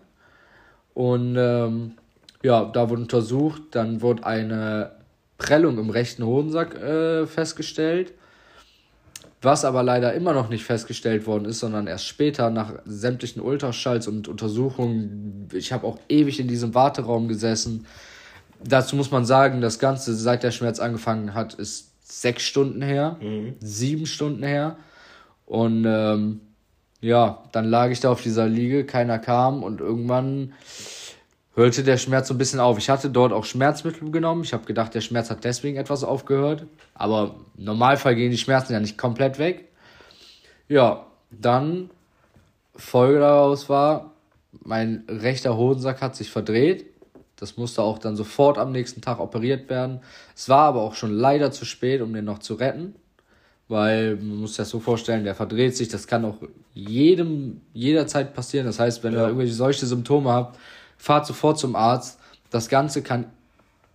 Und ähm, ja, da wurde untersucht, dann wurde eine Prellung im rechten Hodensack äh, festgestellt, was aber leider immer noch nicht festgestellt worden ist, sondern erst später nach sämtlichen Ultraschalls und Untersuchungen. Ich habe auch ewig in diesem Warteraum gesessen. Dazu muss man sagen, das Ganze, seit der Schmerz angefangen hat, ist sechs Stunden her, mhm. sieben Stunden her. Und ähm, ja, dann lag ich da auf dieser Liege, keiner kam und irgendwann hörte der Schmerz so ein bisschen auf. Ich hatte dort auch Schmerzmittel genommen. Ich habe gedacht, der Schmerz hat deswegen etwas aufgehört. Aber im Normalfall gehen die Schmerzen ja nicht komplett weg. Ja, dann Folge daraus war, mein rechter Hodensack hat sich verdreht. Das musste auch dann sofort am nächsten Tag operiert werden. Es war aber auch schon leider zu spät, um den noch zu retten. Weil man muss sich das so vorstellen, der verdreht sich. Das kann auch jedem, jederzeit passieren. Das heißt, wenn ja. ihr irgendwelche solche Symptome habt, fahrt sofort zum Arzt. Das Ganze kann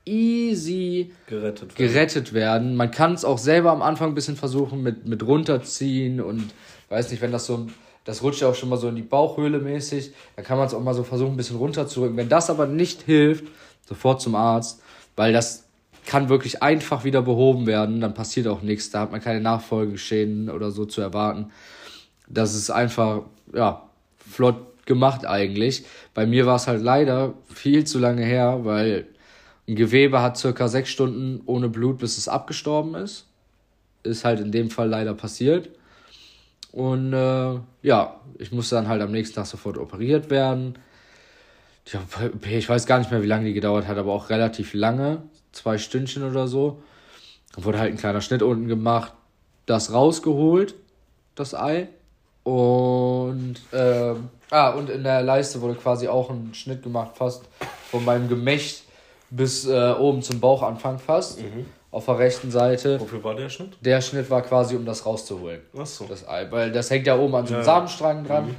easy gerettet werden. Gerettet werden. Man kann es auch selber am Anfang ein bisschen versuchen mit, mit runterziehen und weiß nicht, wenn das so das rutscht ja auch schon mal so in die Bauchhöhle mäßig, dann kann man es auch mal so versuchen, ein bisschen runterzurücken. Wenn das aber nicht hilft, sofort zum Arzt, weil das kann wirklich einfach wieder behoben werden, dann passiert auch nichts, da hat man keine Nachfolgeschäden oder so zu erwarten. Das ist einfach, ja, flott gemacht eigentlich. Bei mir war es halt leider viel zu lange her, weil ein Gewebe hat circa sechs Stunden ohne Blut, bis es abgestorben ist. Ist halt in dem Fall leider passiert. Und äh, ja, ich musste dann halt am nächsten Tag sofort operiert werden. Ich weiß gar nicht mehr, wie lange die gedauert hat, aber auch relativ lange. Zwei Stündchen oder so. Dann wurde halt ein kleiner Schnitt unten gemacht, das rausgeholt, das Ei. Und, ähm, ah, und in der Leiste wurde quasi auch ein Schnitt gemacht, fast von meinem Gemächt bis äh, oben zum Bauchanfang fast. Mhm. Auf der rechten Seite. Wofür war der Schnitt? Der Schnitt war quasi, um das rauszuholen. Ach so. Das Ei, weil das hängt ja oben an so einem ja. Samenstrang dran.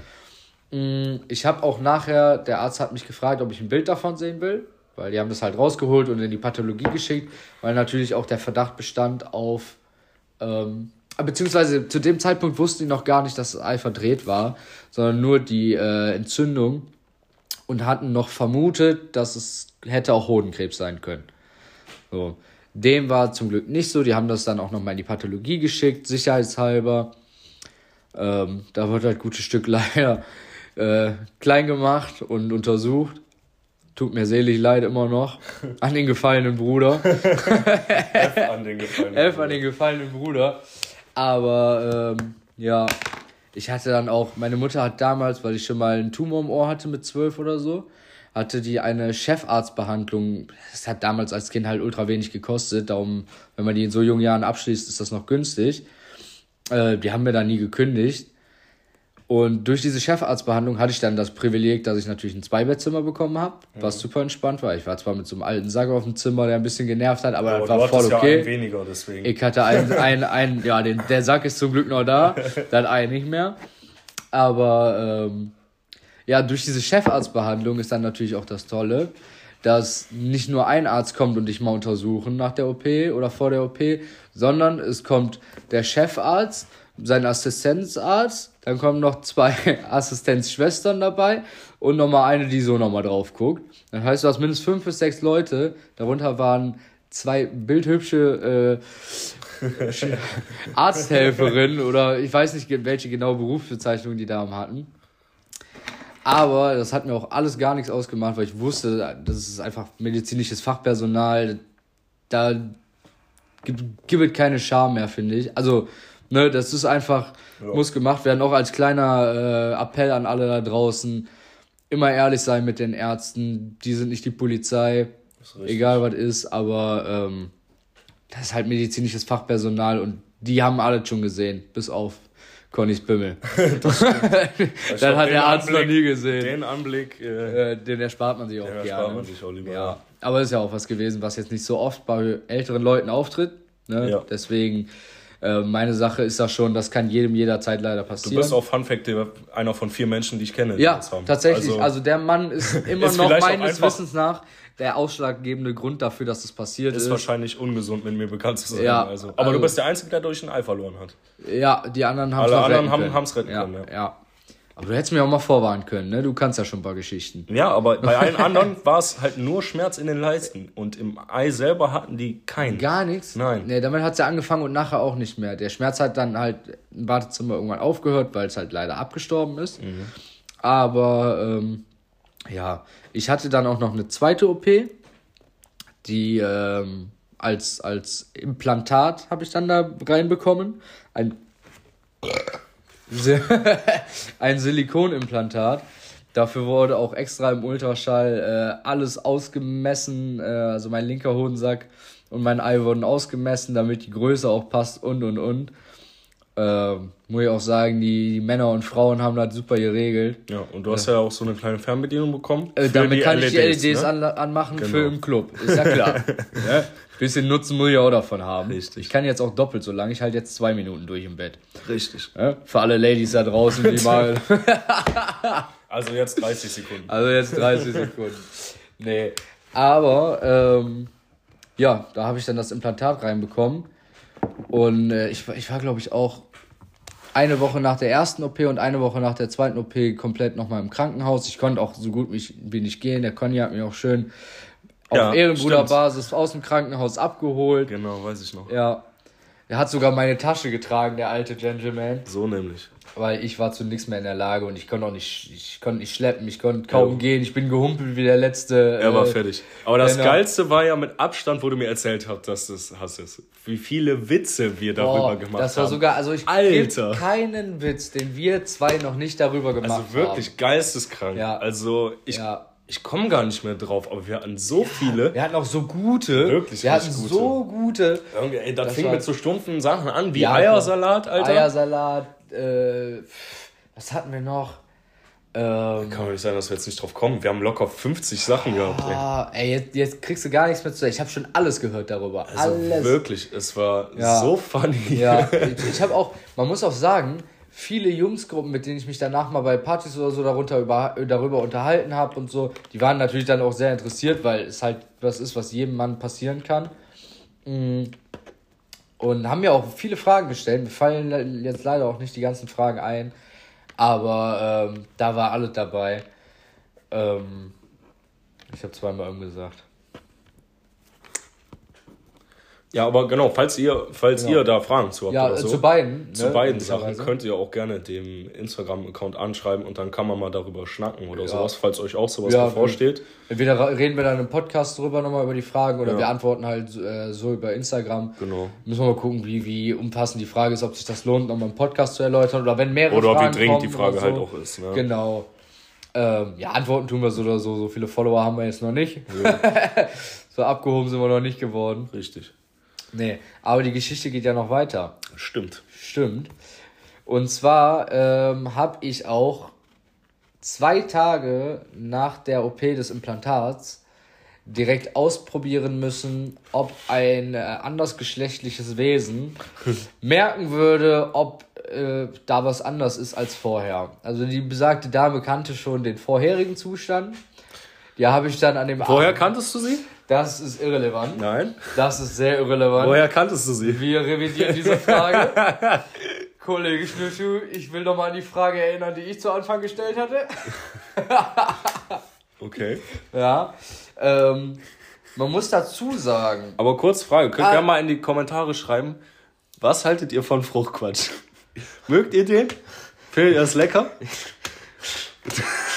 Mhm. Mm, ich habe auch nachher, der Arzt hat mich gefragt, ob ich ein Bild davon sehen will, weil die haben das halt rausgeholt und in die Pathologie geschickt, weil natürlich auch der Verdacht bestand auf, ähm, beziehungsweise zu dem Zeitpunkt wussten die noch gar nicht, dass das Ei verdreht war, sondern nur die äh, Entzündung und hatten noch vermutet, dass es hätte auch Hodenkrebs sein können. So. Dem war zum Glück nicht so. Die haben das dann auch nochmal in die Pathologie geschickt, sicherheitshalber. Ähm, da wird halt gutes Stück leider äh, klein gemacht und untersucht. Tut mir selig leid immer noch. An den gefallenen Bruder. F an den gefallenen F an den gefallenen Bruder. Aber ähm, ja, ich hatte dann auch, meine Mutter hat damals, weil ich schon mal einen Tumor im Ohr hatte mit zwölf oder so, hatte die eine Chefarztbehandlung. Das hat damals als Kind halt ultra wenig gekostet. Darum, wenn man die in so jungen Jahren abschließt, ist das noch günstig. Äh, die haben mir da nie gekündigt. Und durch diese Chefarztbehandlung hatte ich dann das Privileg, dass ich natürlich ein Zweibettzimmer bekommen habe, was mhm. super entspannt war. Ich war zwar mit so einem alten Sack auf dem Zimmer, der ein bisschen genervt hat, aber, aber das war voll okay. Ja weniger, deswegen. Ich hatte einen, einen, einen ja, den, der Sack ist zum Glück noch da, dann einen nicht mehr. Aber ähm, ja, durch diese Chefarztbehandlung ist dann natürlich auch das Tolle, dass nicht nur ein Arzt kommt und dich mal untersuchen nach der OP oder vor der OP, sondern es kommt der Chefarzt, sein Assistenzarzt, dann kommen noch zwei Assistenzschwestern dabei und nochmal eine, die so nochmal drauf guckt. Das heißt, du hast mindestens fünf bis sechs Leute, darunter waren zwei bildhübsche äh, Arzthelferinnen oder ich weiß nicht, welche genaue Berufsbezeichnung die da hatten. Aber das hat mir auch alles gar nichts ausgemacht, weil ich wusste, das ist einfach medizinisches Fachpersonal. Da gibt, gibt es keine Scham mehr, finde ich. Also, ne, das ist einfach, ja. muss gemacht werden. Auch als kleiner äh, Appell an alle da draußen. Immer ehrlich sein mit den Ärzten. Die sind nicht die Polizei. Egal was ist, aber ähm, das ist halt medizinisches Fachpersonal und die haben alles schon gesehen. Bis auf Connys Bimmel. das das hat der Arzt Anblick, noch nie gesehen. Den Anblick, äh, äh, den erspart man sich auch den gerne. man sich auch lieber. Ja. Aber ist ja auch was gewesen, was jetzt nicht so oft bei älteren Leuten auftritt. Ne? Ja. Deswegen, äh, meine Sache ist das schon, das kann jedem jederzeit leider passieren. Du bist auch Fun Fact einer von vier Menschen, die ich kenne. Ja, tatsächlich. Also, also, der Mann ist immer ist noch meines Wissens nach der ausschlaggebende Grund dafür, dass das passiert ist. Ist wahrscheinlich ungesund, mit mir bekannt zu sein. Ja, also. Aber also, du bist der Einzige, der durch ein Ei verloren hat. Ja, die anderen haben es Alle anderen haben es retten ja, können. Ja. ja. Aber du hättest mir auch mal vorwarnen können, ne? Du kannst ja schon ein paar Geschichten. Ja, aber bei allen anderen war es halt nur Schmerz in den Leisten. Und im Ei selber hatten die keinen. Gar nichts? Nein. Nee, damit hat es ja angefangen und nachher auch nicht mehr. Der Schmerz hat dann halt im Wartezimmer irgendwann aufgehört, weil es halt leider abgestorben ist. Mhm. Aber ähm, ja, ich hatte dann auch noch eine zweite OP, die ähm, als, als Implantat habe ich dann da reinbekommen. Ein, ein Silikonimplantat. Dafür wurde auch extra im Ultraschall äh, alles ausgemessen. Äh, also mein linker Hodensack und mein Ei wurden ausgemessen, damit die Größe auch passt und und und. Äh, muss ich auch sagen, die, die, Männer und Frauen haben das super geregelt. Ja, und du hast ja, ja auch so eine kleine Fernbedienung bekommen. Äh, damit kann LEDs, ich die LEDs ne? an, anmachen genau. für im Club. Ist ja klar. ja? Bisschen Nutzen muss ich auch davon haben. Richtig. Ich kann jetzt auch doppelt so lang. Ich halte jetzt zwei Minuten durch im Bett. Richtig. Ja? Für alle Ladies da draußen, die mal. also jetzt 30 Sekunden. Also jetzt 30 Sekunden. Nee. Aber, ähm, ja, da habe ich dann das Implantat reinbekommen. Und äh, ich, ich war, glaube ich, auch eine Woche nach der ersten OP und eine Woche nach der zweiten OP komplett nochmal im Krankenhaus. Ich konnte auch so gut mich, wie nicht gehen. Der Conny hat mich auch schön auf ja, Ehrenbruderbasis aus dem Krankenhaus abgeholt. Genau, weiß ich noch. Ja. Er hat sogar meine Tasche getragen, der alte Gentleman. So nämlich weil ich war zu nichts mehr in der Lage und ich konnte auch nicht, ich konnte nicht schleppen, ich konnte kaum ja. gehen, ich bin gehumpelt wie der letzte. Er war äh, fertig. Aber das Renner. Geilste war ja mit Abstand, wo du mir erzählt hast, dass du es hast. Wie viele Witze wir darüber oh, gemacht haben. Das war sogar, also ich Alter. keinen Witz, den wir zwei noch nicht darüber gemacht haben. Also wirklich haben. geisteskrank. Ja. Also ich. Ja. Ich komme gar nicht mehr drauf, aber wir hatten so viele. Wir hatten auch so gute. Wirklich, wir hatten gute. so gute. Irgendwie, ey, das, das fing mit so stumpfen Sachen an, wie ja, Eiersalat, Alter. Eiersalat, äh, Was hatten wir noch? Ähm, Kann doch nicht sein, dass wir jetzt nicht drauf kommen. Wir haben locker 50 Sachen gehabt. Ah, ey, jetzt, jetzt kriegst du gar nichts mehr zu. Ich habe schon alles gehört darüber. Also alles. Wirklich, es war ja. so funny. Ja, ich, ich habe auch, man muss auch sagen, viele Jungsgruppen, mit denen ich mich danach mal bei Partys oder so darunter über, darüber unterhalten habe und so, die waren natürlich dann auch sehr interessiert, weil es halt was ist, was jedem Mann passieren kann. Mm. Und haben mir auch viele Fragen gestellt. Mir fallen jetzt leider auch nicht die ganzen Fragen ein. Aber ähm, da war alles dabei. Ähm, ich habe zweimal umgesagt. Ja, aber genau, falls ihr, falls genau. ihr da Fragen zu habt ja, oder so, zu beiden, zu ne, beiden Sachen könnt ihr auch gerne dem Instagram-Account anschreiben und dann kann man mal darüber schnacken oder ja. sowas, falls euch auch sowas ja, bevorsteht. Entweder reden wir dann im Podcast drüber nochmal über die Fragen oder ja. wir antworten halt äh, so über Instagram. Genau. Müssen wir mal gucken, wie, wie umfassend die Frage ist, ob sich das lohnt, nochmal im Podcast zu erläutern oder wenn mehrere oder Fragen Oder wie dringend die Frage so. halt auch ist. Ne? Genau. Ähm, ja, antworten tun wir so oder so. So viele Follower haben wir jetzt noch nicht. so abgehoben sind wir noch nicht geworden. Richtig. Nee, aber die Geschichte geht ja noch weiter. Stimmt. Stimmt. Und zwar ähm, habe ich auch zwei Tage nach der OP des Implantats direkt ausprobieren müssen, ob ein äh, andersgeschlechtliches Wesen merken würde, ob äh, da was anders ist als vorher. Also die besagte Dame kannte schon den vorherigen Zustand. Die habe ich dann an dem Vorher Abend kanntest du sie? Das ist irrelevant. Nein. Das ist sehr irrelevant. Woher kanntest du sie? Wir revidieren diese Frage. Kollege Schnürschuh, ich will nochmal an die Frage erinnern, die ich zu Anfang gestellt hatte. okay. Ja. Ähm, man muss dazu sagen. Aber kurz Frage, könnt ihr ah, mal in die Kommentare schreiben, was haltet ihr von Fruchtquatsch? Mögt ihr den? Findet ihr das lecker?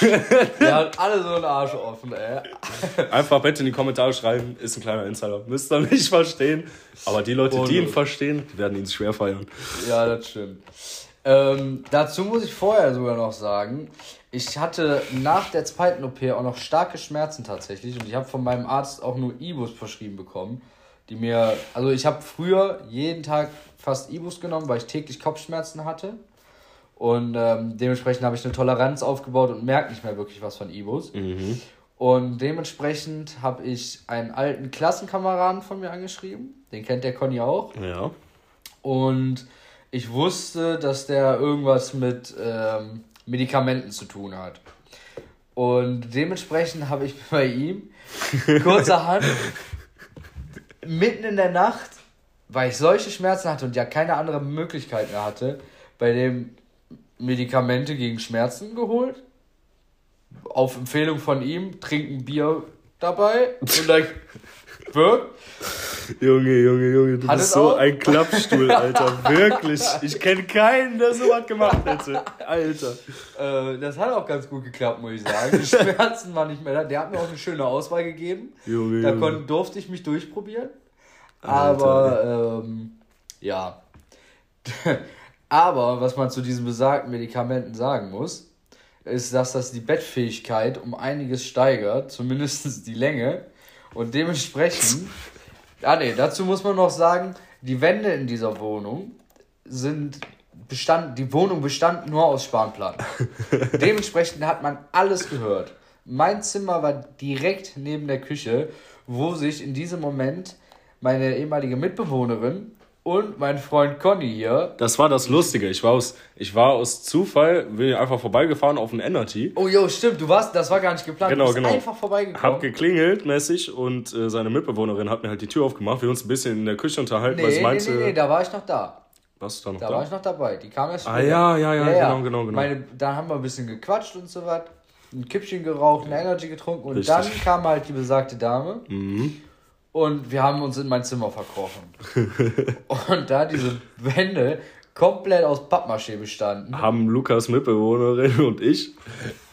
Der hat alle so einen Arsch offen, ey. Einfach bitte in die Kommentare schreiben, ist ein kleiner Insider. Müsst ihr nicht verstehen. Aber die Leute, die ihn verstehen, werden ihn schwer feiern. Ja, das stimmt. Ähm, dazu muss ich vorher sogar noch sagen, ich hatte nach der zweiten OP auch noch starke Schmerzen tatsächlich und ich habe von meinem Arzt auch nur Ibus verschrieben bekommen, die mir, also ich habe früher jeden Tag fast Ibus genommen, weil ich täglich Kopfschmerzen hatte und ähm, dementsprechend habe ich eine Toleranz aufgebaut und merke nicht mehr wirklich was von Ibus. Mhm. Und dementsprechend habe ich einen alten Klassenkameraden von mir angeschrieben. Den kennt der Conny auch. Ja. Und ich wusste, dass der irgendwas mit ähm, Medikamenten zu tun hat. Und dementsprechend habe ich bei ihm kurzerhand mitten in der Nacht, weil ich solche Schmerzen hatte und ja keine andere Möglichkeit mehr hatte, bei dem Medikamente gegen Schmerzen geholt. Auf Empfehlung von ihm, trinken Bier dabei und dann wirkt. Junge, Junge, Junge, du Hat bist so auch? ein Klappstuhl, Alter. Wirklich. Ich kenne keinen, der sowas gemacht hätte. Alter. Äh, das hat auch ganz gut geklappt, muss ich sagen. Die Schmerzen waren nicht mehr da. Der hat mir auch eine schöne Auswahl gegeben. Junge, da Junge. durfte ich mich durchprobieren. Alter. Aber, ähm, ja. Aber was man zu diesen besagten Medikamenten sagen muss, ist, dass das die Bettfähigkeit um einiges steigert, zumindest die Länge. Und dementsprechend, ah nee, dazu muss man noch sagen, die Wände in dieser Wohnung sind bestand, die Wohnung bestand nur aus Spanplatten. dementsprechend hat man alles gehört. Mein Zimmer war direkt neben der Küche, wo sich in diesem Moment meine ehemalige Mitbewohnerin und mein Freund Conny hier. Das war das Lustige. Ich war aus, ich war aus Zufall, bin einfach vorbeigefahren auf ein Energy. Oh jo, stimmt, du warst, das war gar nicht geplant. Genau, du bist genau. einfach vorbeigekommen. Hab geklingelt mäßig und äh, seine Mitbewohnerin hat mir halt die Tür aufgemacht. Wir uns ein bisschen in der Küche unterhalten, nee, weil sie meinte. Nee, nee, nee, da war ich noch da. Warst du da noch da? Da war ich noch dabei. Die kam erst Ah ja, ja, ja, ja, ja, genau, genau, genau. Meine, da haben wir ein bisschen gequatscht und so was. Ein Kippchen geraucht, eine Energy getrunken und Richtig. dann kam halt die besagte Dame. Mhm und wir haben uns in mein Zimmer verkrochen. und da diese Wände komplett aus Pappmaché bestanden. Haben Lukas Mitbewohnerin und ich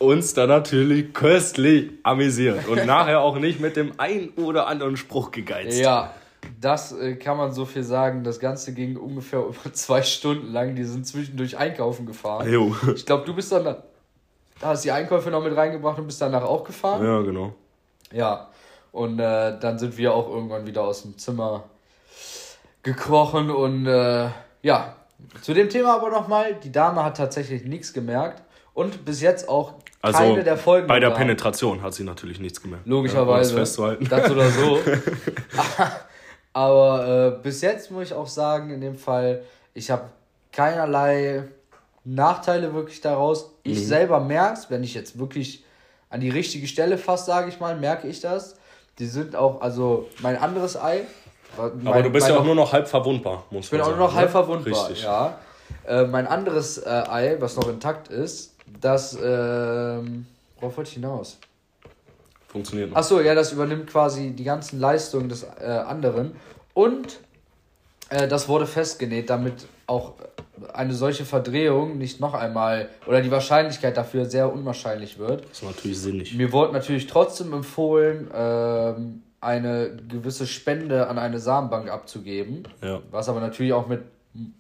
uns da natürlich köstlich amüsiert und nachher auch nicht mit dem ein oder anderen Spruch gegeizt. Ja, das äh, kann man so viel sagen. Das Ganze ging ungefähr über zwei Stunden lang. Die sind zwischendurch einkaufen gefahren. Jo. Ich glaube, du bist dann, da hast die Einkäufe noch mit reingebracht und bist danach auch gefahren. Ja, genau. Ja, und äh, dann sind wir auch irgendwann wieder aus dem Zimmer gekrochen und äh, ja, Zu dem Thema aber nochmal, die Dame hat tatsächlich nichts gemerkt und bis jetzt auch also keine der Folgen. Bei der gehabt. Penetration hat sie natürlich nichts gemerkt. Logischerweise. Ja, festzuhalten. Das oder so. aber äh, bis jetzt muss ich auch sagen, in dem Fall, ich habe keinerlei Nachteile wirklich daraus. Ich mhm. selber merke es, wenn ich jetzt wirklich an die richtige Stelle fast, sage ich mal, merke ich das. Die sind auch, also mein anderes Ei. Mein, Aber du bist ja auch nur noch halb verwundbar, muss man sagen. Ich bin auch nur noch halb ne? verwundbar, Richtig. ja. Äh, mein anderes äh, Ei, was noch intakt ist, das, ähm, worauf wollte ich hinaus? Funktioniert noch. Achso, ja, das übernimmt quasi die ganzen Leistungen des äh, anderen. Und äh, das wurde festgenäht, damit auch eine solche Verdrehung nicht noch einmal oder die Wahrscheinlichkeit dafür sehr unwahrscheinlich wird. Das ist natürlich sinnig. Mir wurde natürlich trotzdem empfohlen, ähm, eine gewisse Spende an eine Samenbank abzugeben. Ja. Was aber natürlich auch mit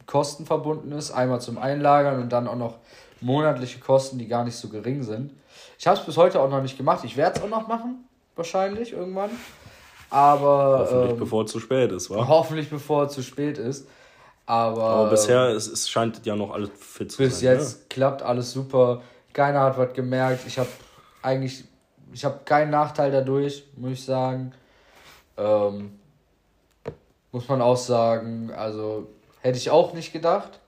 Kosten verbunden ist. Einmal zum Einlagern und dann auch noch monatliche Kosten, die gar nicht so gering sind. Ich habe es bis heute auch noch nicht gemacht. Ich werde es auch noch machen, wahrscheinlich irgendwann. Aber. Hoffentlich ähm, bevor es zu spät ist, wa? Hoffentlich bevor es zu spät ist. Aber, Aber bisher es, es scheint ja noch alles fit zu bis sein. Bis jetzt ja? klappt alles super. Keiner hat was gemerkt. Ich habe eigentlich, ich habe keinen Nachteil dadurch, muss ich sagen. Ähm, muss man auch sagen. Also hätte ich auch nicht gedacht,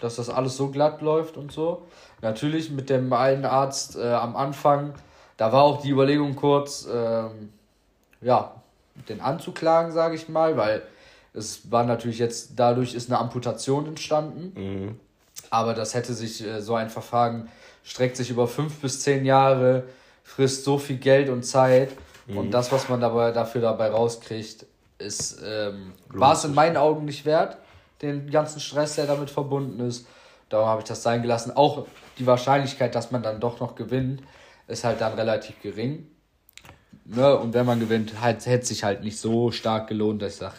dass das alles so glatt läuft und so. Natürlich mit dem einen Arzt äh, am Anfang, da war auch die Überlegung kurz, ähm, ja, den anzuklagen, sage ich mal, weil es war natürlich jetzt, dadurch ist eine Amputation entstanden. Mhm. Aber das hätte sich, äh, so ein Verfahren streckt sich über fünf bis zehn Jahre, frisst so viel Geld und Zeit. Mhm. Und das, was man dabei, dafür dabei rauskriegt, ist, ähm, war es in meinen Augen nicht wert, den ganzen Stress, der damit verbunden ist. Darum habe ich das sein gelassen. Auch die Wahrscheinlichkeit, dass man dann doch noch gewinnt, ist halt dann relativ gering. Ne? Und wenn man gewinnt, halt, hätte sich halt nicht so stark gelohnt, dass ich sage,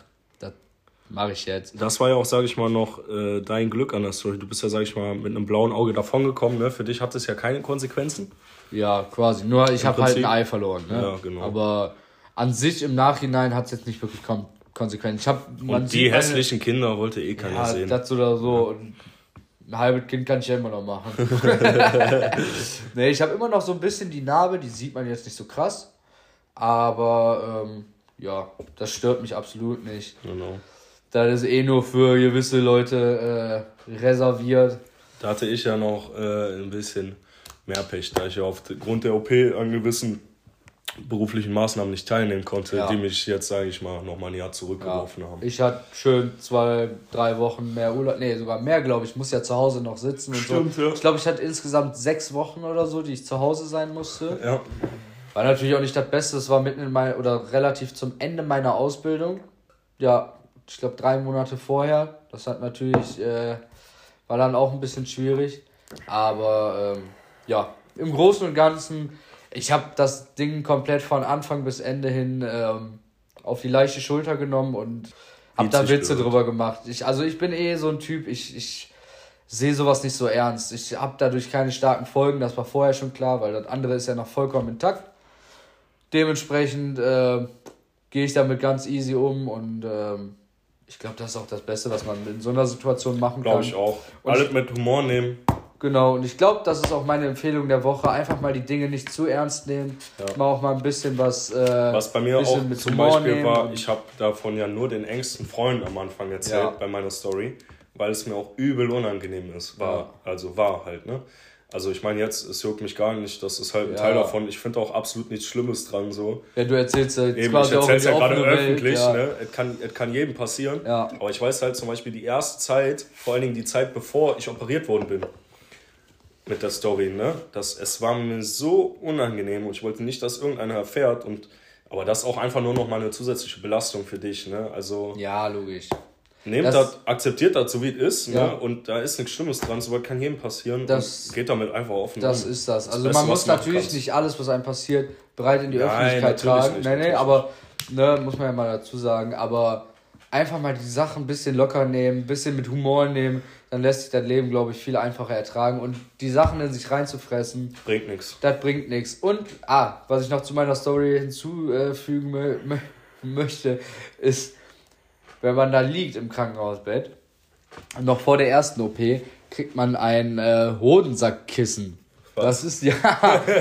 mache ich jetzt. Das war ja auch, sage ich mal, noch äh, dein Glück an der Story. Du bist ja, sage ich mal, mit einem blauen Auge davongekommen. Ne? Für dich hat es ja keine Konsequenzen. Ja, quasi. Nur ich habe halt ein Ei verloren. Ne? Ja, genau. Aber an sich im Nachhinein hat es jetzt nicht wirklich Kon Konsequenzen. Ich hab, Und die hässlichen meine, Kinder wollte eh keiner ja, sehen. Das oder so. Ja. Ein halbes Kind kann ich ja immer noch machen. nee, ich habe immer noch so ein bisschen die Narbe, die sieht man jetzt nicht so krass. Aber ähm, ja, das stört mich absolut nicht. Genau. Das ist eh nur für gewisse Leute äh, reserviert. Da hatte ich ja noch äh, ein bisschen mehr Pech, da ich ja aufgrund der OP an gewissen beruflichen Maßnahmen nicht teilnehmen konnte, ja. die mich jetzt, sage ich mal, noch mal ein Jahr zurückgeworfen ja. haben. Ich hatte schön zwei, drei Wochen mehr Urlaub, nee, sogar mehr, glaube ich. Ich muss ja zu Hause noch sitzen und Stimmt, so. Ja. Ich glaube, ich hatte insgesamt sechs Wochen oder so, die ich zu Hause sein musste. Ja. War natürlich auch nicht das Beste, es war mitten in meiner, oder relativ zum Ende meiner Ausbildung. Ja, ich glaube, drei Monate vorher. Das hat natürlich, äh, war dann auch ein bisschen schwierig. Aber ähm, ja, im Großen und Ganzen, ich habe das Ding komplett von Anfang bis Ende hin ähm, auf die leichte Schulter genommen und habe da Witze gehört. drüber gemacht. Ich, also ich bin eh so ein Typ, ich, ich sehe sowas nicht so ernst. Ich habe dadurch keine starken Folgen, das war vorher schon klar, weil das andere ist ja noch vollkommen intakt. Dementsprechend äh, gehe ich damit ganz easy um und ähm, ich glaube, das ist auch das Beste, was man in so einer Situation machen glaub kann. Glaube ich auch. Alles mit Humor nehmen. Genau, und ich glaube, das ist auch meine Empfehlung der Woche. Einfach mal die Dinge nicht zu ernst nehmen. Ja. Mal auch mal ein bisschen was. Äh, was bei mir auch zum Beispiel war, ich habe davon ja nur den engsten Freund am Anfang erzählt ja. bei meiner Story, weil es mir auch übel unangenehm ist. War, ja. also war halt, ne? Also ich meine jetzt, es juckt mich gar nicht, das ist halt ein ja. Teil davon. Ich finde auch absolut nichts Schlimmes dran so. Ja, du erzählst ja jetzt Eben, quasi ich erzähl's ja gerade öffentlich, ja. ne? Es kann, es kann jedem passieren. Ja. Aber ich weiß halt zum Beispiel die erste Zeit, vor allen Dingen die Zeit, bevor ich operiert worden bin, mit der Story, ne? Das, es war mir so unangenehm und ich wollte nicht, dass irgendeiner erfährt und aber das ist auch einfach nur noch mal eine zusätzliche Belastung für dich, ne? Also. Ja, logisch. Nehmt das, das, akzeptiert das so wie es ist, ne? ja. ne? und da ist nichts Schlimmes dran, so kann jedem passieren. Das, geht damit einfach offen. Das um. ist das. Also das man muss natürlich nicht alles, was einem passiert, breit in die Nein, Öffentlichkeit tragen. Nicht, nein, nein, aber ne, muss man ja mal dazu sagen. Aber einfach mal die Sachen ein bisschen locker nehmen, ein bisschen mit Humor nehmen, dann lässt sich das Leben, glaube ich, viel einfacher ertragen. Und die Sachen in sich reinzufressen, bringt nichts. Das bringt nichts. Und, ah, was ich noch zu meiner Story hinzufügen möchte, ist, wenn man da liegt im Krankenhausbett noch vor der ersten OP, kriegt man ein äh, Hodensackkissen. Das ist, ja,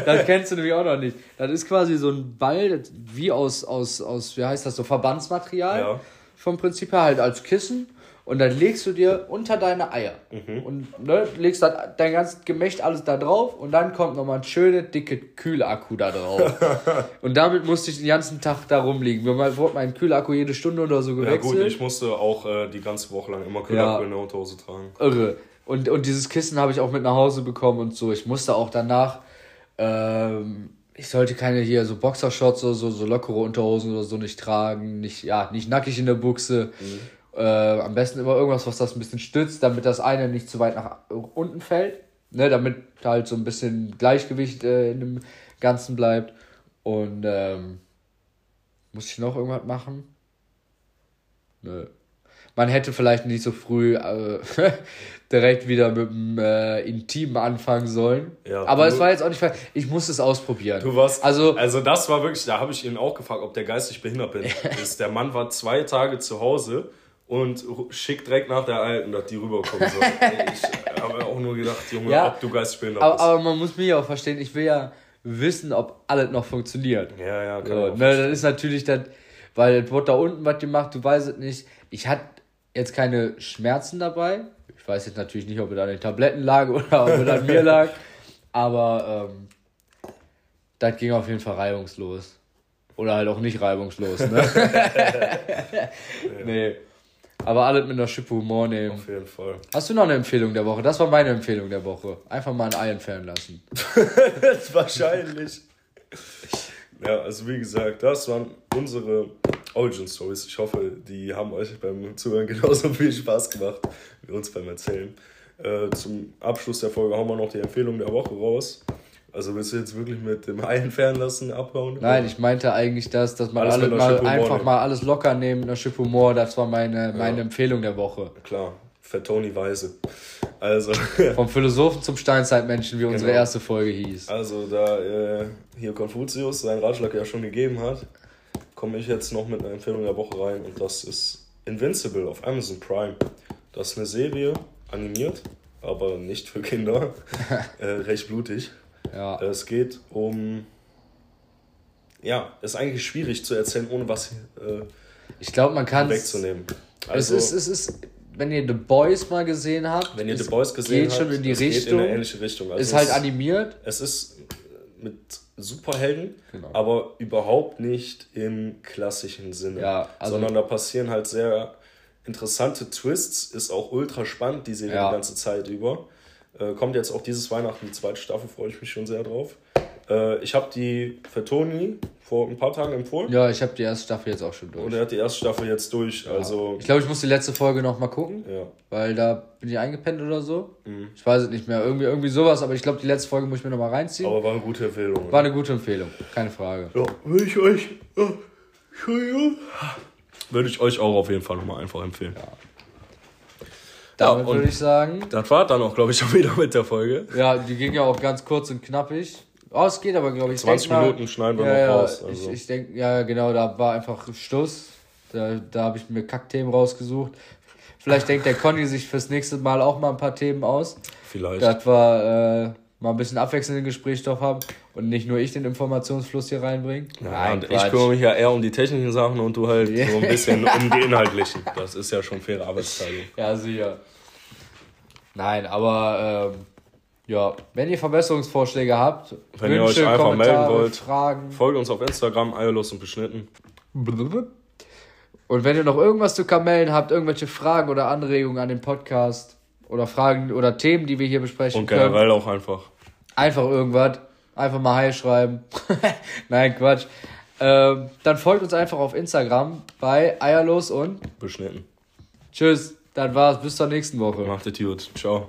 das kennst du nämlich auch noch nicht. Das ist quasi so ein Ball, wie aus, aus, aus, wie heißt das, so Verbandsmaterial. Ja. Vom Prinzip her halt als Kissen. Und dann legst du dir unter deine Eier. Mhm. Und ne, legst dann dein ganzes Gemächt alles da drauf. Und dann kommt nochmal ein schöner, dicke Kühlakku da drauf. und damit musste ich den ganzen Tag da rumliegen. Mir wurde mein Kühlakku jede Stunde oder so gewechselt. Ja gut, ich musste auch äh, die ganze Woche lang immer Kühlakku ja. in der Unterhose tragen. Irre. Und, und dieses Kissen habe ich auch mit nach Hause bekommen und so. Ich musste auch danach, ähm, ich sollte keine hier so Boxershorts oder so, so lockere Unterhosen oder so nicht tragen. Nicht, ja, nicht nackig in der Buchse. Mhm. Äh, am besten immer irgendwas, was das ein bisschen stützt, damit das eine nicht zu weit nach unten fällt. Ne, damit halt so ein bisschen Gleichgewicht äh, in dem Ganzen bleibt. Und ähm, muss ich noch irgendwas machen? Nö. Man hätte vielleicht nicht so früh äh, direkt wieder mit dem äh, Intim anfangen sollen. Ja, aber es war jetzt auch nicht. Ich musste es ausprobieren. Du warst. Also, also das war wirklich. Da habe ich ihn auch gefragt, ob der geistig behindert ist. Der Mann war zwei Tage zu Hause und schickt direkt nach der Alten, dass die rüberkommen soll. ich habe auch nur gedacht, Junge, ja, ob du geistig behindert aber, bist. Aber man muss mich auch verstehen. Ich will ja wissen, ob alles noch funktioniert. Ja, ja, genau. So, ne, das ist natürlich dann, weil es wurde da unten was gemacht, du weißt es nicht. Ich hatte jetzt keine Schmerzen dabei. Ich weiß jetzt natürlich nicht, ob es an den Tabletten lag oder ob es an mir lag. Aber ähm, das ging auf jeden Fall reibungslos. Oder halt auch nicht reibungslos. Ne? nee. Aber alles mit einer Schippe Humor nehmen. Auf jeden Fall. Hast du noch eine Empfehlung der Woche? Das war meine Empfehlung der Woche. Einfach mal ein Ei entfernen lassen. Wahrscheinlich. Ja, also wie gesagt, das waren unsere Origin Stories. Ich hoffe, die haben euch beim Zuhören genauso viel Spaß gemacht wie uns beim Erzählen. Äh, zum Abschluss der Folge hauen wir noch die Empfehlung der Woche raus. Also willst du jetzt wirklich mit dem Ei lassen abhauen? Nein, ich meinte eigentlich das, dass man alles alle mal einfach nehmen. mal alles locker nehmen mit einer Chip Humor. Das war meine, meine ja. Empfehlung der Woche. Klar, für Tony Weise. Also. Vom Philosophen zum Steinzeitmenschen, wie unsere genau. erste Folge hieß. Also, da äh, hier Konfuzius seinen Ratschlag ja schon gegeben hat, komme ich jetzt noch mit einer Empfehlung der Woche rein und das ist Invincible auf Amazon Prime. Das ist eine Serie, animiert, aber nicht für Kinder. äh, recht blutig. Ja. Es geht um. Ja, ist eigentlich schwierig zu erzählen, ohne was äh, ich glaube, man kann wegzunehmen. Also, es, ist, es ist, wenn ihr The Boys mal gesehen habt, wenn ihr The Boys gesehen geht habt, schon in die Richtung. Geht in eine ähnliche Richtung. Also ist halt animiert. Es ist mit Superhelden, genau. aber überhaupt nicht im klassischen Sinne. Ja, also sondern da passieren halt sehr interessante Twists, ist auch ultra spannend, die Serie ja. die ganze Zeit über. Äh, kommt jetzt auch dieses Weihnachten die zweite Staffel, freue ich mich schon sehr drauf. Äh, ich habe die für Toni vor ein paar Tagen empfohlen. Ja, ich habe die erste Staffel jetzt auch schon durch. Und er hat die erste Staffel jetzt durch. Ja. Also ich glaube, ich muss die letzte Folge noch mal gucken. Ja. Weil da bin ich eingepennt oder so. Mhm. Ich weiß es nicht mehr. Irgendwie, irgendwie sowas, aber ich glaube, die letzte Folge muss ich mir noch mal reinziehen. Aber war eine gute Empfehlung. War eine gute Empfehlung, keine Frage. Ja, würde ich euch. Oh, Entschuldigung. Würde ich euch auch auf jeden Fall noch mal einfach empfehlen. Ja. Damit ja, würde ich sagen. Das war dann auch, glaube ich, schon wieder mit der Folge. Ja, die ging ja auch ganz kurz und knappig. Oh, es geht aber, glaube ich. 20 Minuten mal, schneiden wir ja, noch raus. Also. Ich, ich denke, ja, genau, da war einfach Schluss. Da, da habe ich mir Kackthemen rausgesucht. Vielleicht denkt der Conny sich fürs nächste Mal auch mal ein paar Themen aus. Vielleicht. Das war äh, mal ein bisschen abwechselnden Gesprächsstoff haben und nicht nur ich den Informationsfluss hier reinbringe. Ja, Nein, und ich kümmere mich ja eher um die technischen Sachen und du halt so ein bisschen um die inhaltlichen. Das ist ja schon faire Arbeitsteilung. Ja, sicher. Nein, aber ähm, ja, wenn ihr Verbesserungsvorschläge habt, wenn Wünsche, ihr euch einfach Kommentare, melden wollt, Fragen. folgt uns auf Instagram, eierlos und beschnitten. Und wenn ihr noch irgendwas zu Kamellen habt, irgendwelche Fragen oder Anregungen an den Podcast oder Fragen oder Themen, die wir hier besprechen Und generell können, auch einfach. Einfach irgendwas. Einfach mal Hi schreiben. Nein, Quatsch. Ähm, dann folgt uns einfach auf Instagram bei Eierlos und Beschnitten. Tschüss. Dann war's. Bis zur nächsten Woche. Macht es gut. Ciao.